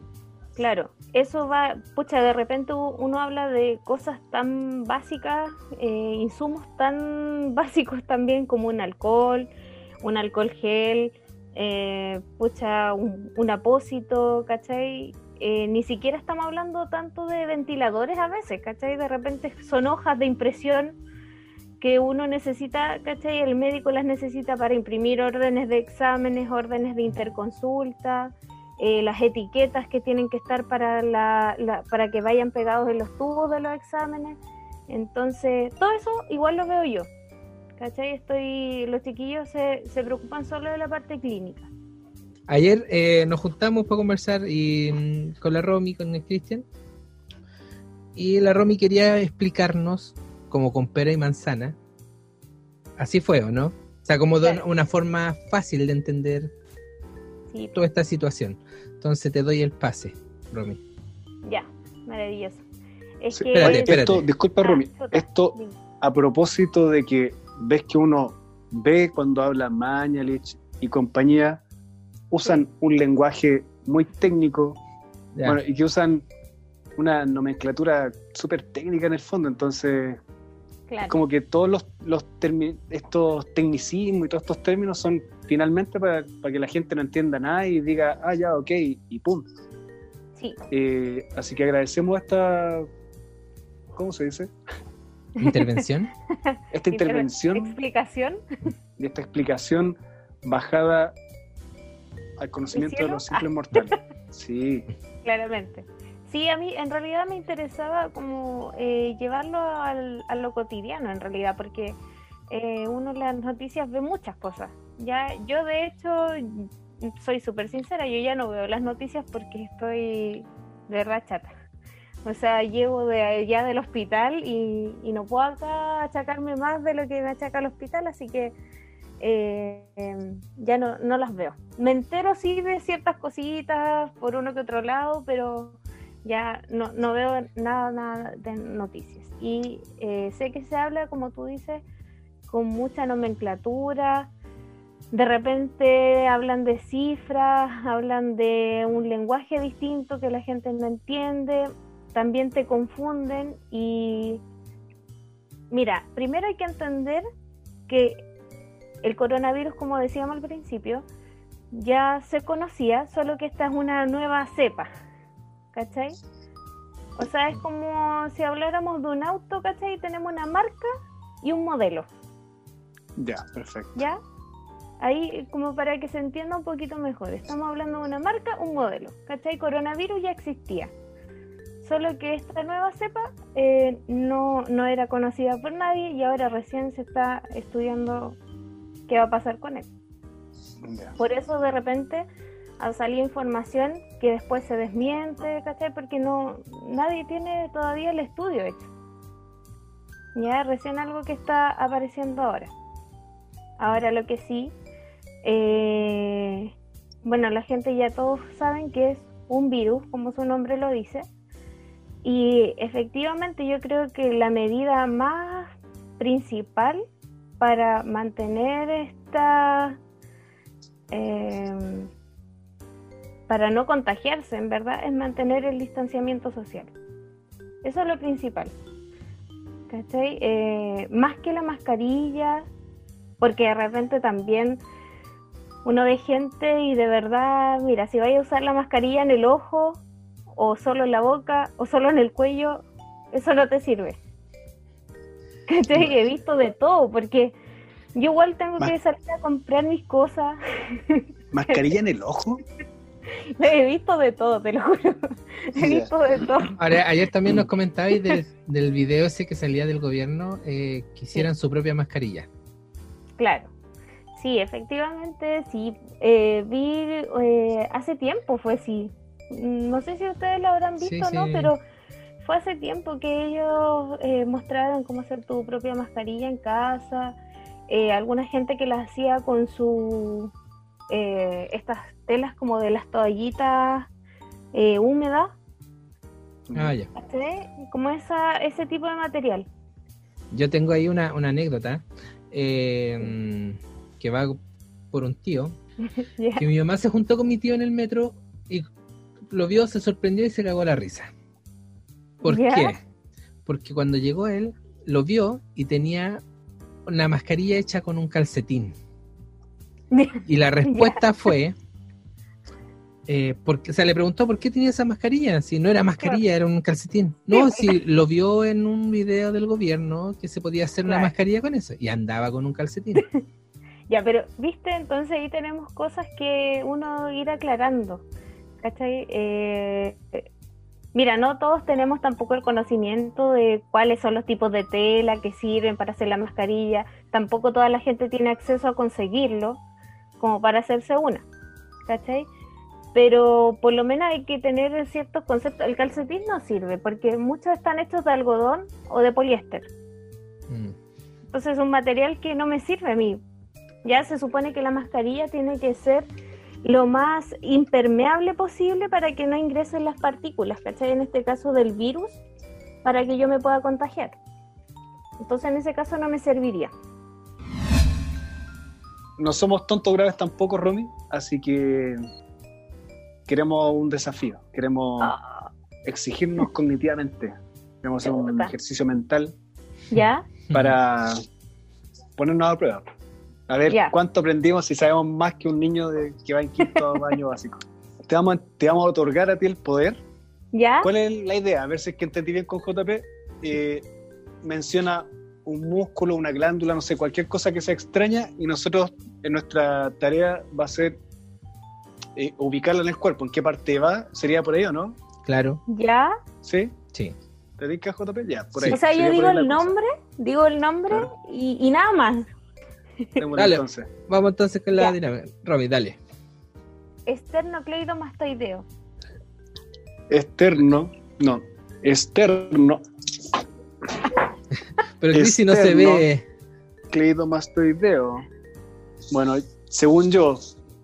C: Claro, eso va, pucha, de repente uno habla de cosas tan básicas, eh, insumos tan básicos también como un alcohol, un alcohol gel, eh, pucha, un, un apósito, ¿cachai? Eh, ni siquiera estamos hablando tanto de ventiladores a veces, ¿cachai? De repente son hojas de impresión que uno necesita, ¿cachai? El médico las necesita para imprimir órdenes de exámenes, órdenes de interconsulta, eh, las etiquetas que tienen que estar para, la, la- para que vayan pegados en los tubos de los exámenes. Entonces, todo eso igual lo veo yo. ¿Cachai? Estoy, los chiquillos se, se preocupan solo de la parte clínica.
B: Ayer eh, nos juntamos para conversar y, mm, con la Romy, con el Cristian. Y la Romy quería explicarnos, como con pera y manzana. Así fue, ¿o no? O sea, como
C: Claro.
B: una forma fácil de entender
C: Sí,
B: toda esta situación. Entonces te doy el pase, Romy.
C: ya, maravilloso. Es
A: Sí.
C: que
B: Espérate,
A: Oye,
B: espérate.
A: esto, disculpa,
C: Ah,
A: Romy, esto a propósito de que ves que uno ve cuando habla Mañalich y compañía, usan un lenguaje muy técnico bueno, y que usan una nomenclatura súper técnica en el fondo, entonces
C: Claro.
A: como que todos los, los estos tecnicismos y todos estos términos son finalmente para, para que la gente no entienda nada y diga, ah, ya, ok, y pum.
C: Sí,
A: Eh, así que agradecemos esta, ¿cómo se dice?
B: Intervención.
A: Esta intervención
C: Explicación.
A: y esta explicación bajada al conocimiento de los simples mortales. Sí,
C: Claramente. Sí, a mí en realidad me interesaba como eh, llevarlo al, a lo cotidiano, en realidad, porque eh, uno en las noticias ve muchas cosas. Ya, yo de hecho soy súper sincera, yo ya no veo las noticias porque estoy de verdad chata. O sea, llevo de allá del hospital y, y no puedo acá achacarme más de lo que me achaca el hospital, así que eh, ya no, no las veo. Me entero sí de ciertas cositas por uno que otro lado, pero ya no, no veo nada, nada de noticias. Y eh, sé que se habla, como tú dices, con mucha nomenclatura. De repente hablan de cifras, hablan de un lenguaje distinto que la gente no entiende, también te confunden y mira, primero hay que entender que el coronavirus, como decíamos al principio, ya se conocía, solo que esta es una nueva cepa, ¿cachai? O sea, es como si habláramos de un auto, ¿cachai? Tenemos una marca y un modelo,
A: ya, perfecto.
C: ¿ya? Ahí, como para que se entienda un poquito mejor, estamos hablando de una marca, un modelo, ¿cachai? Coronavirus ya existía, solo que esta nueva cepa eh, no, no era conocida por nadie y ahora recién se está estudiando qué va a pasar con él. Por eso de repente ha salido información que después se desmiente, ¿cachai? Porque no, nadie tiene todavía el estudio hecho. Ya recién algo que está apareciendo ahora. Ahora lo que sí, eh, bueno, la gente ya todos saben que es un virus, como su nombre lo dice. Y efectivamente yo creo que la medida más principal para mantener esta... eh, para no contagiarse, en verdad, es mantener el distanciamiento social. Eso es lo principal. ¿Cachai? Eh, más que la mascarilla, porque de repente también uno ve gente y de verdad, mira, si vaya a usar la mascarilla en el ojo, o solo en la boca, o solo en el cuello, eso no te sirve. ¿Cachai? He visto de todo, porque yo igual tengo
A: Ma-
C: que salir a comprar mis cosas.
A: ¿Mascarilla en el ojo?
C: He visto de todo, te lo juro. He visto de todo.
B: Ahora, ayer también nos comentabais del, del video ese que salía del gobierno eh, que hicieran su propia mascarilla.
C: Claro. Sí, efectivamente, sí. Eh, vi eh, hace tiempo, fue sí. Mm, No sé si ustedes lo habrán
B: Sí,
C: visto o no,
B: sí.
C: pero fue hace tiempo que ellos eh, mostraron cómo hacer tu propia mascarilla en casa. Eh, alguna gente que las hacía con su eh, estas telas como de las toallitas eh, húmedas,
B: Ah, ya.
C: como esa, ese tipo de material.
B: Yo tengo ahí una, una anécdota eh, que va por un tío.
C: Ya.
B: Que mi mamá se juntó con mi tío en el metro y lo vio, se sorprendió y se cagó la risa. ¿Por
C: Ya.
B: qué? Porque cuando llegó él, lo vio y tenía una mascarilla hecha con un calcetín. Y la respuesta fue, eh, porque, o sea, le preguntó por qué tenía esa mascarilla, si no era mascarilla, era un calcetín. No, si lo vio en un video del gobierno que se podía hacer una mascarilla con eso, y andaba con un calcetín.
C: Ya, pero, viste, entonces ahí tenemos cosas que uno ir aclarando. ¿Cachai? Eh, eh, mira, no todos tenemos tampoco el conocimiento de cuáles son los tipos de tela que sirven para hacer la mascarilla. Tampoco toda la gente tiene acceso a conseguirlo como para hacerse una. ¿Cachai? Pero por lo menos hay que tener ciertos conceptos. El calcetín no sirve porque muchos están hechos de algodón o de poliéster.
B: Mm.
C: Entonces es un material que no me sirve a mí. Ya se supone que la mascarilla tiene que ser lo más impermeable posible para que no ingresen las partículas, ¿cachai? En este caso del virus, para que yo me pueda contagiar. Entonces en ese caso no me serviría.
A: No somos tontos graves tampoco, Romy, así que queremos un desafío, queremos
C: Ah,
A: exigirnos cognitivamente, queremos hacer un ejercicio mental
C: ¿Ya?
A: para ponernos a prueba. A ver cuánto aprendimos si sabemos más que un niño de, que va en quinto año básico. Te vamos, a- te vamos a otorgar a ti el poder.
C: ¿Ya?
A: ¿Cuál es la idea? A ver si es que entendí bien con JP. Eh, menciona un músculo, una glándula, no sé, cualquier cosa que sea extraña y nosotros en nuestra tarea va a ser eh, ubicarla en el cuerpo. ¿En qué parte va? ¿Sería por ahí o no?
B: Claro,
C: ¿Ya?
A: ¿Sí?
B: sí.
A: ¿Te dedicas JP? Ya, por
B: Sí.
A: ahí.
C: O sea, yo
A: Sería
C: digo el
A: cosa.
C: nombre, digo el nombre
A: Claro.
C: y, y nada más.
A: Démosle
B: Dale.
A: entonces.
B: Vamos entonces con la
C: Ya.
B: dinámica. Romy, dale.
C: Esternocleidomastoideo.
A: Externo, no, externo,
B: Pero Cris, si no se ve.
A: cleidomastoideo. Bueno, según yo,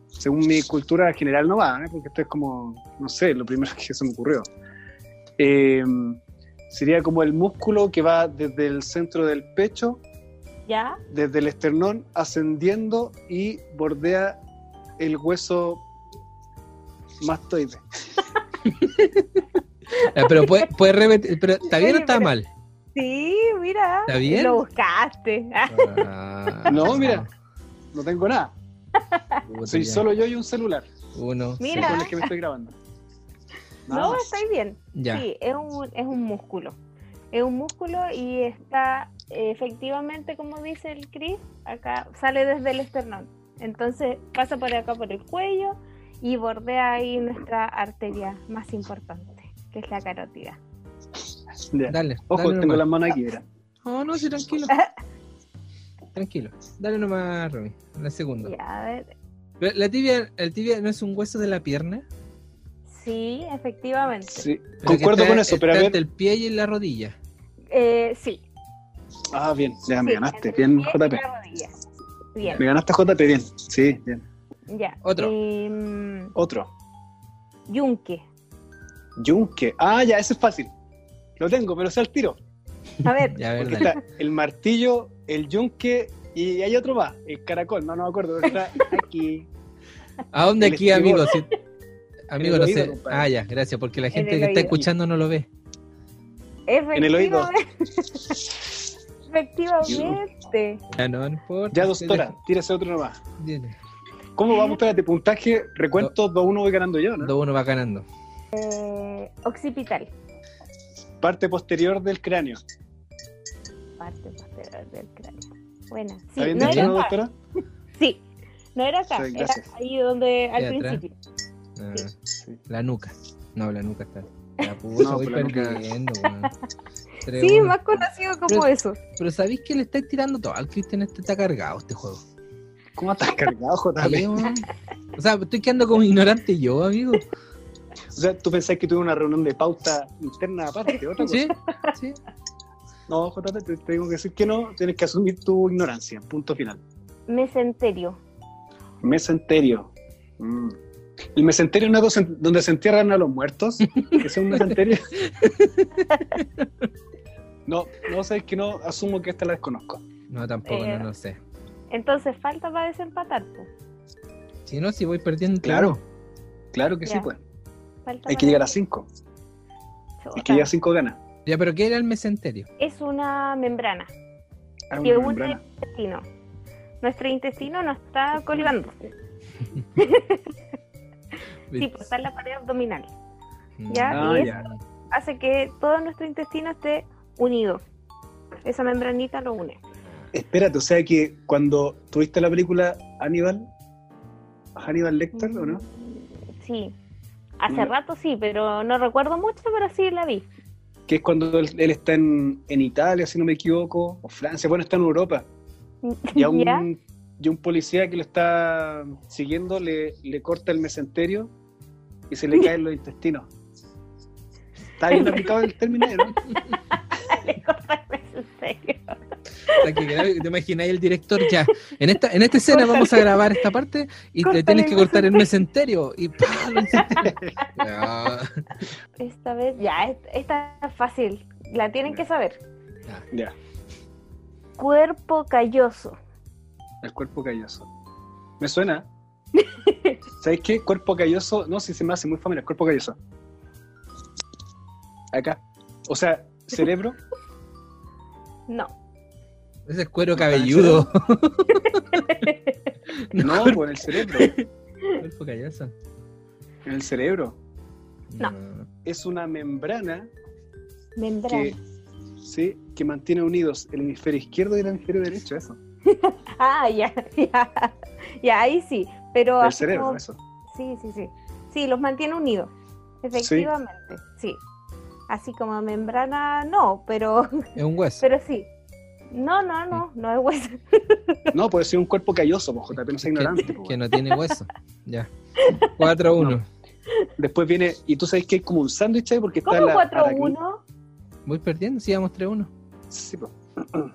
A: según mi cultura general no va, ¿eh? porque esto es como, no sé, lo primero que se me ocurrió. Eh, sería como el músculo que va desde el centro del pecho,
C: ¿Ya?
A: desde el esternón, ascendiendo y bordea el hueso mastoide.
B: Pero puede, puede repetir. Pero, ¿Está bien o está
C: pero-
B: mal?
C: Sí, mira.
B: ¿Está bien?
C: Lo buscaste. Ah,
A: No, mira. No tengo nada,
B: puta,
A: soy
B: ya.
A: solo yo y un celular
B: Uno.
C: Mira.
A: con el que me estoy grabando. Nada
C: No,
A: más.
C: bien.
B: Ya.
C: Sí, es un, es un músculo. Es un músculo y está efectivamente, como dice el Chris, acá sale desde el esternón. Entonces pasa por acá por el cuello y bordea ahí nuestra arteria más importante, que es la carótida.
A: Ya.
B: Dale.
A: Ojo,
B: dale
A: tengo
B: nomás.
A: las manos aquí, mira.
B: No, no, sí, tranquilo. Tranquilo. Dale nomás, Romy. La segunda.
C: Ya, a ver.
B: La tibia, el tibia no es un hueso de la pierna.
C: Sí, efectivamente.
A: Sí, concuerdo
B: está-
A: con eso, pero a ver.
B: entre el pie y en la rodilla.
C: Eh, sí.
A: Ah, bien, ya me
C: sí,
A: ganaste. Bien, JP.
C: Bien,
A: Me ganaste JP, bien. Sí, bien.
C: ya.
B: Otro.
C: Em,
A: Otro.
C: yunque.
A: Yunque. Ah, ya, ese es fácil. Lo tengo, pero sé al tiro.
C: A ver,
B: Ya,
A: Porque está el martillo, el yunque y hay otro más, el caracol, no, no me acuerdo, pero está aquí.
B: ¿A dónde
A: el
B: aquí,
A: estribor.
B: amigo? Si- Amigo, no
A: oído,
B: sé.
A: compadre.
B: Ah, ya, gracias, porque la gente que está escuchando no lo ve.
A: En el oído.
C: Efectivamente.
B: Ya no, no importa.
A: Ya, doctora, tírese otro nomás. ¿Cómo vamos? Espérate, puntaje, recuento 2-1 voy ganando yo, ¿no?
B: 2-1 va ganando.
C: Eh, occipital.
A: Parte posterior del cráneo.
C: Parte posterior del cráneo. Buena. Sí,
A: ¿Está bien
C: no
A: dicho, doctora?
C: Sí, no era acá,
A: Sí,
C: era ahí donde al principio.
B: Ah,
A: Sí.
B: La nuca. No, la nuca está. La puta,
A: No,
B: voy
A: pues
B: perdiendo, weón.
C: Sí,
B: uno.
C: más conocido como
B: Pero-
C: eso.
B: Pero ¿sabéis que le estáis tirando todo? Al Cristian este está cargado este juego.
A: ¿Cómo estás cargado,
B: weón. O sea, estoy quedando como ignorante yo, amigo.
A: O sea, ¿tú pensás que tuve una reunión de pauta interna aparte? ¿Otra cosa?
B: ¿Sí? ¿Sí?
A: No, JP, te, te tengo que decir que no, tienes que asumir tu ignorancia, punto final.
C: Mesenterio.
A: Mesenterio. Mm. ¿El mesenterio no es donde se entierran a los muertos? ¿Que es un mesenterio? no, no sabes que no, asumo que esta la desconozco.
B: No, tampoco,
C: Eh,
B: no lo sé.
C: Entonces falta para desempatar. po.
B: Si no, si voy perdiendo.
A: Claro, claro que sí,
C: Ya.
A: pues.
C: Falta
A: Hay que llegar a 5. El que
C: Chuta.
A: llega a 5 gana.
B: Ya, pero ¿qué era el mesenterio?
C: Es una membrana
A: Ah,
C: que une el intestino. Nuestro intestino no está colgando. Sí, pues está en la pared abdominal. Ya,
A: Ah,
C: y
A: ya.
C: eso hace que todo nuestro intestino esté unido. Esa membranita lo une.
A: Espérate, o sea que cuando tuviste la película Hannibal, Hannibal Lecter, ¿o no?
C: Sí. Hace
A: Mm.
C: rato sí, pero no recuerdo mucho, pero sí la vi.
A: Que es cuando él, él está en, en Italia, si no me equivoco, o Francia, bueno, está en Europa. Y a
C: ¿Ya?
A: un, y un policía que lo está siguiendo le, le corta el mesenterio y se le caen los intestinos. Está bien aplicado el término, ¿no?
B: ¿Te imagináis el director ya? En esta, en esta escena vamos a grabar esta parte y te tienes que cortar el. Y lo mesenterio. Ya.
C: Esta vez, ya, est- esta es fácil. La tienen que saber.
A: Ya,
C: Cuerpo calloso.
A: el cuerpo calloso. Me suena. ¿Sabes qué? Cuerpo calloso, no, si se me hace muy familiar, cuerpo calloso. Acá. O sea, cerebro.
C: No.
B: Ese es cuero cabelludo.
A: No, en el cerebro.
B: Cuerpo calloso.
A: En el cerebro.
C: No.
A: Es una membrana
C: Membrana.
A: que, sí, que mantiene unidos el hemisferio izquierdo y el hemisferio derecho, eso.
C: Ah, ya, ya. Ya, ahí sí. Pero
A: El cerebro,
C: como-
A: eso.
C: Sí, sí, sí. Sí, los mantiene unidos. Efectivamente, sí. Así como membrana, no, pero,
B: Es un hueso.
C: pero sí. No, no, no, no es hueso.
A: No, puede ser un cuerpo calloso, pues JP no sea ignorante.
B: que,
A: pues,
B: que no tiene hueso. Ya. 4-1.
A: Después viene, y tú sabes que hay como un sándwich ahí porque está
C: ¿Cómo
A: la.
C: 4-1?
B: Voy perdiendo, si vamos 3-1.
A: Sí, pues.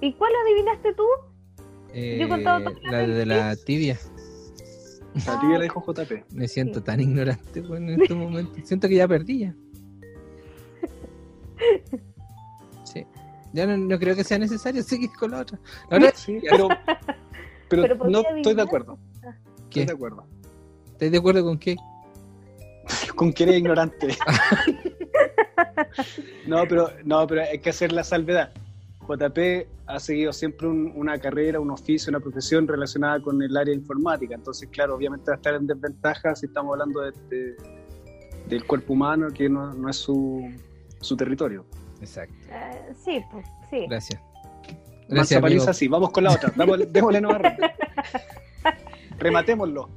C: ¿Y cuál adivinaste tú?
B: Eh,
C: Yo todas las
B: la de la tibia.
A: La tibia la dijo JP.
B: Me siento
C: Sí.
B: tan ignorante bueno, en este momento. Siento que ya perdí ya. Sí. Ya no, no creo que sea necesario seguir con la otra. La otra-
A: Sí, pero. Pero,
C: Pero ¿por qué
A: no estoy de acuerdo.
B: ¿Qué?
A: Estoy de acuerdo.
B: ¿Estás de acuerdo con qué?
A: Con que eres ignorante. no, pero, no, pero hay que hacer la salvedad. JP ha seguido siempre un- una carrera, un oficio, una profesión relacionada con el área informática. Entonces, claro, obviamente va a estar en desventaja si estamos hablando de, de- del cuerpo humano, que no, no es su, su territorio.
B: Exacto.
C: Eh, sí, pues, sí.
B: Gracias. Gracias,
A: paliza, sí. Vamos con la otra. Démosle, démosle ronda. Rematémoslo.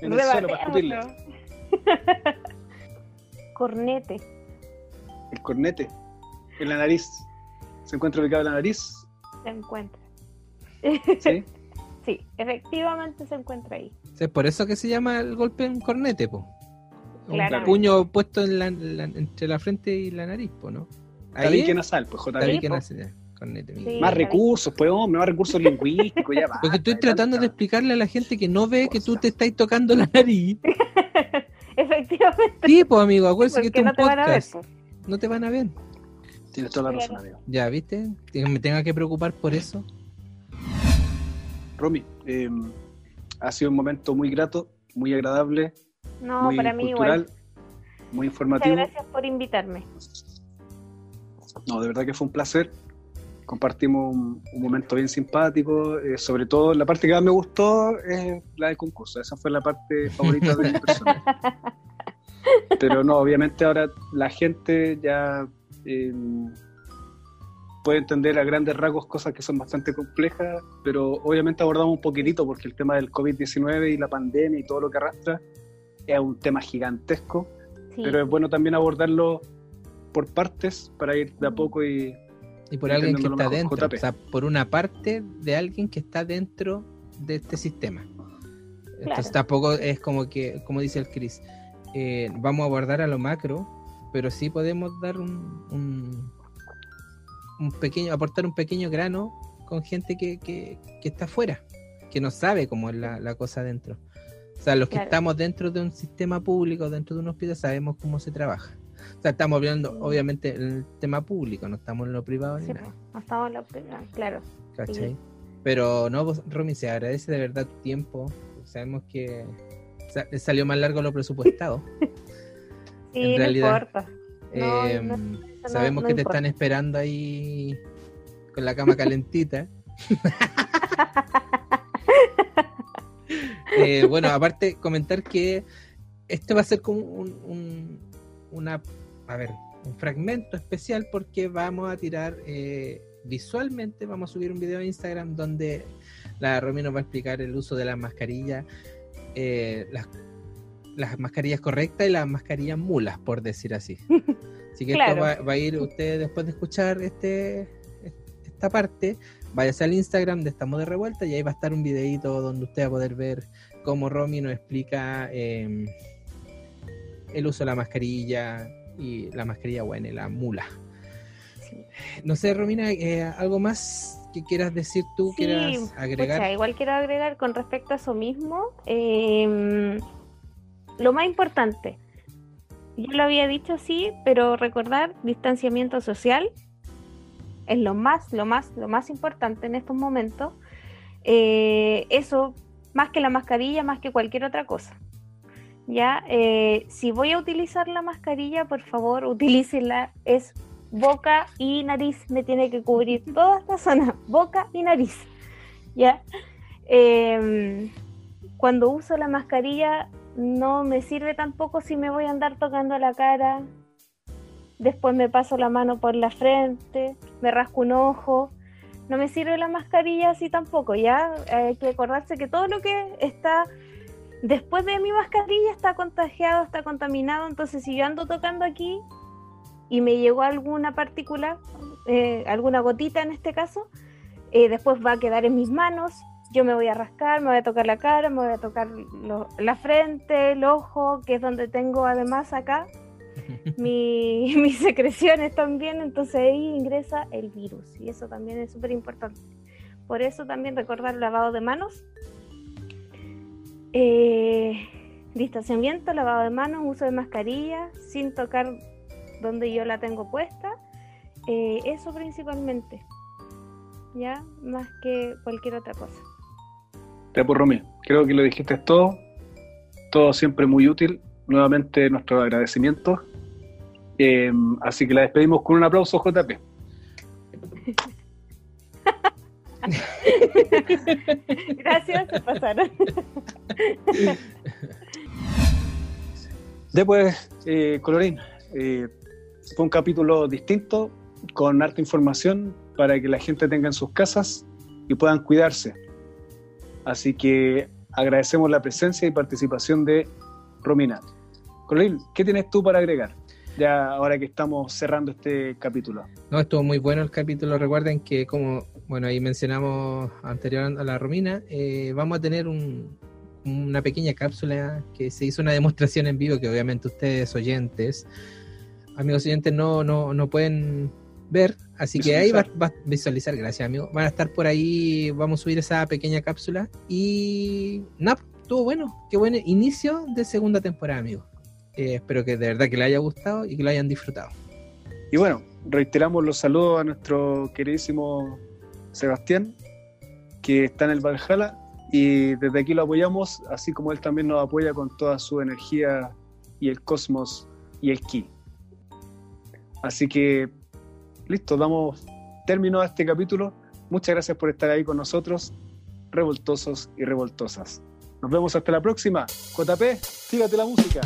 A: En el suelo para escupirle.
C: Cornete.
A: El cornete. En la nariz. ¿Se encuentra ubicado en la nariz?
C: Se encuentra.
A: Sí.
C: Sí, efectivamente se encuentra ahí.
B: Es por eso que se llama el golpe en cornete, po. Un puño puesto en la- la- entre la frente y la nariz, po, ¿no? Ahí
A: Tabique nasal, pues
B: tabique
C: po.
B: nasal,
C: Sí.
B: Miguel.
A: Más recursos, pues hombre, más recursos lingüísticos, ya va.
B: Porque estoy tratando de explicarle a la gente que no ve que tú te estás tocando la nariz.
C: Efectivamente.
B: Sí, pues amigo, acuérdense que esto
C: no
B: es
C: te
B: un
C: van a ver.
B: podcast.
C: po.
B: No te van a ver.
A: Tienes toda la razón, amigo.
B: Ya, ¿viste? Que me tenga que preocupar por eso.
A: Romy, eh, ha sido un momento muy grato, muy agradable,
C: No,
A: muy
C: para mí
A: cultural,
C: igual.
A: muy
C: Muchas
A: informativo.
C: gracias por invitarme.
A: No, de verdad que fue un placer. Compartimos un, un momento bien simpático. eh, sobre todo, la parte que más me gustó es la del concurso. Esa fue la parte favorita de mi persona. Pero no, obviamente ahora la gente ya eh, puede entender a grandes rasgos cosas que son bastante complejas, pero obviamente abordamos un poquitito porque el tema del COVID-19 y la pandemia y todo lo que arrastra es un tema gigantesco
C: Sí.
A: pero es bueno también abordarlo por partes para ir de a poco y
B: Y por alguien que está
A: mejor,
B: dentro.
A: JP.
B: O sea, por una parte de alguien que está dentro de este sistema. Entonces tampoco es como que, como dice el Chris, eh, vamos a abordar a lo macro, pero sí podemos dar un, un, un pequeño, aportar un pequeño grano con gente que, que, que está afuera, que no sabe cómo es la, la cosa dentro. O sea, los que
C: Claro.
B: estamos dentro de un sistema público, dentro de un hospital, sabemos cómo se trabaja. O sea, estamos hablando, obviamente, el tema público, no estamos en lo privado ni
C: Sí,
B: nada.
C: po, no estamos en la primera, claro.
B: ¿Cachai?
C: Sí.
B: Pero no, vos, Romy, se agradece de verdad tu tiempo. Sabemos que sa- salió más largo lo presupuestado.
C: Sí,
B: En
C: no
B: realidad,
C: importa. No,
B: Eh,
C: no, eso
B: sabemos que te
C: importa.
B: están esperando ahí con la cama calentita. Eh, bueno, aparte, comentar que esto va a ser como un, un- una, a ver, un fragmento especial porque vamos a tirar eh, visualmente, vamos a subir un video a Instagram donde la Romy nos va a explicar el uso de las mascarillas, eh, las, las mascarillas correctas y las mascarillas mulas, por decir así. Así que
C: Claro.
B: esto va, va a ir usted después de escuchar este esta parte, váyase al Instagram de Estamos de Revuelta y ahí va a estar un videito donde usted va a poder ver cómo Romy nos explica eh, el uso de la mascarilla y la mascarilla buena y la mula.
C: Sí.
B: No sé, Romina, eh, ¿algo más que quieras decir tú,
C: Sí,
B: quieras agregar?
C: pucha, igual quiero agregar con respecto a eso mismo, eh, lo más importante, yo lo había dicho sí, pero recordar distanciamiento social es lo más, lo más, lo más importante en estos momentos. Eh, eso, más que la mascarilla, más que cualquier otra cosa. Ya, Eh, si voy a utilizar la mascarilla, por favor, utilícela. Es boca y nariz, me tiene que cubrir toda esta zona, boca y nariz. Ya. Em, cuando uso la mascarilla, no me sirve tampoco si me voy a andar tocando la cara. Después me paso la mano por la frente, me rasco un ojo. No me sirve la mascarilla así tampoco, ¿ya? Hay que acordarse que todo lo que está después de mi mascarilla está contagiado, está contaminado. Entonces, si yo ando tocando aquí y me llegó alguna partícula, eh, alguna gotita en este caso, eh, después va a quedar en mis manos. Yo me voy a rascar, me voy a tocar la cara, me voy a tocar la frente, el ojo, que es donde tengo además acá mi- mis secreciones también, entonces ahí ingresa el virus y eso también es súper importante. Por eso también recordar lavado de manos, eh, distanciamiento, lavado de manos, uso de mascarilla sin tocar donde yo la tengo puesta, eh, eso principalmente, ya más que cualquier otra cosa.
A: Ya, pues, Romy, creo que lo dijiste todo, todo siempre muy útil. Nuevamente nuestro agradecimiento. Eh, así que la despedimos con un aplauso, JP.
C: Gracias, se pasaron.
A: Después, eh, Colorín, eh, fue un capítulo distinto, con harta información para que la gente tenga en sus casas y puedan cuidarse. Así que agradecemos la presencia y participación de Romina. Colorín, ¿qué tienes tú para agregar? Ya ahora que estamos cerrando este capítulo.
B: No, estuvo muy bueno el capítulo. Recuerden que, como bueno, ahí mencionamos anterior a la Romina, eh, vamos a tener un- una pequeña cápsula que se hizo una demostración en vivo, que obviamente ustedes oyentes, amigos oyentes, no, no, no pueden ver, así que ahí vas va a visualizar, gracias amigo. Van a estar por ahí, vamos a subir esa pequeña cápsula. Y nada, estuvo bueno, qué buen inicio de segunda temporada, amigo. Eh, espero que de verdad que le haya gustado y que lo hayan disfrutado.
A: Y bueno, reiteramos los saludos a nuestro queridísimo Sebastián, que está en el Valhalla, y desde aquí lo apoyamos, así como él también nos apoya con toda su energía y el cosmos y el ki. Así que, listo, damos término a este capítulo. Muchas gracias por estar ahí con nosotros, revoltosos y revoltosas. Nos vemos hasta la próxima. JP, sígate la música.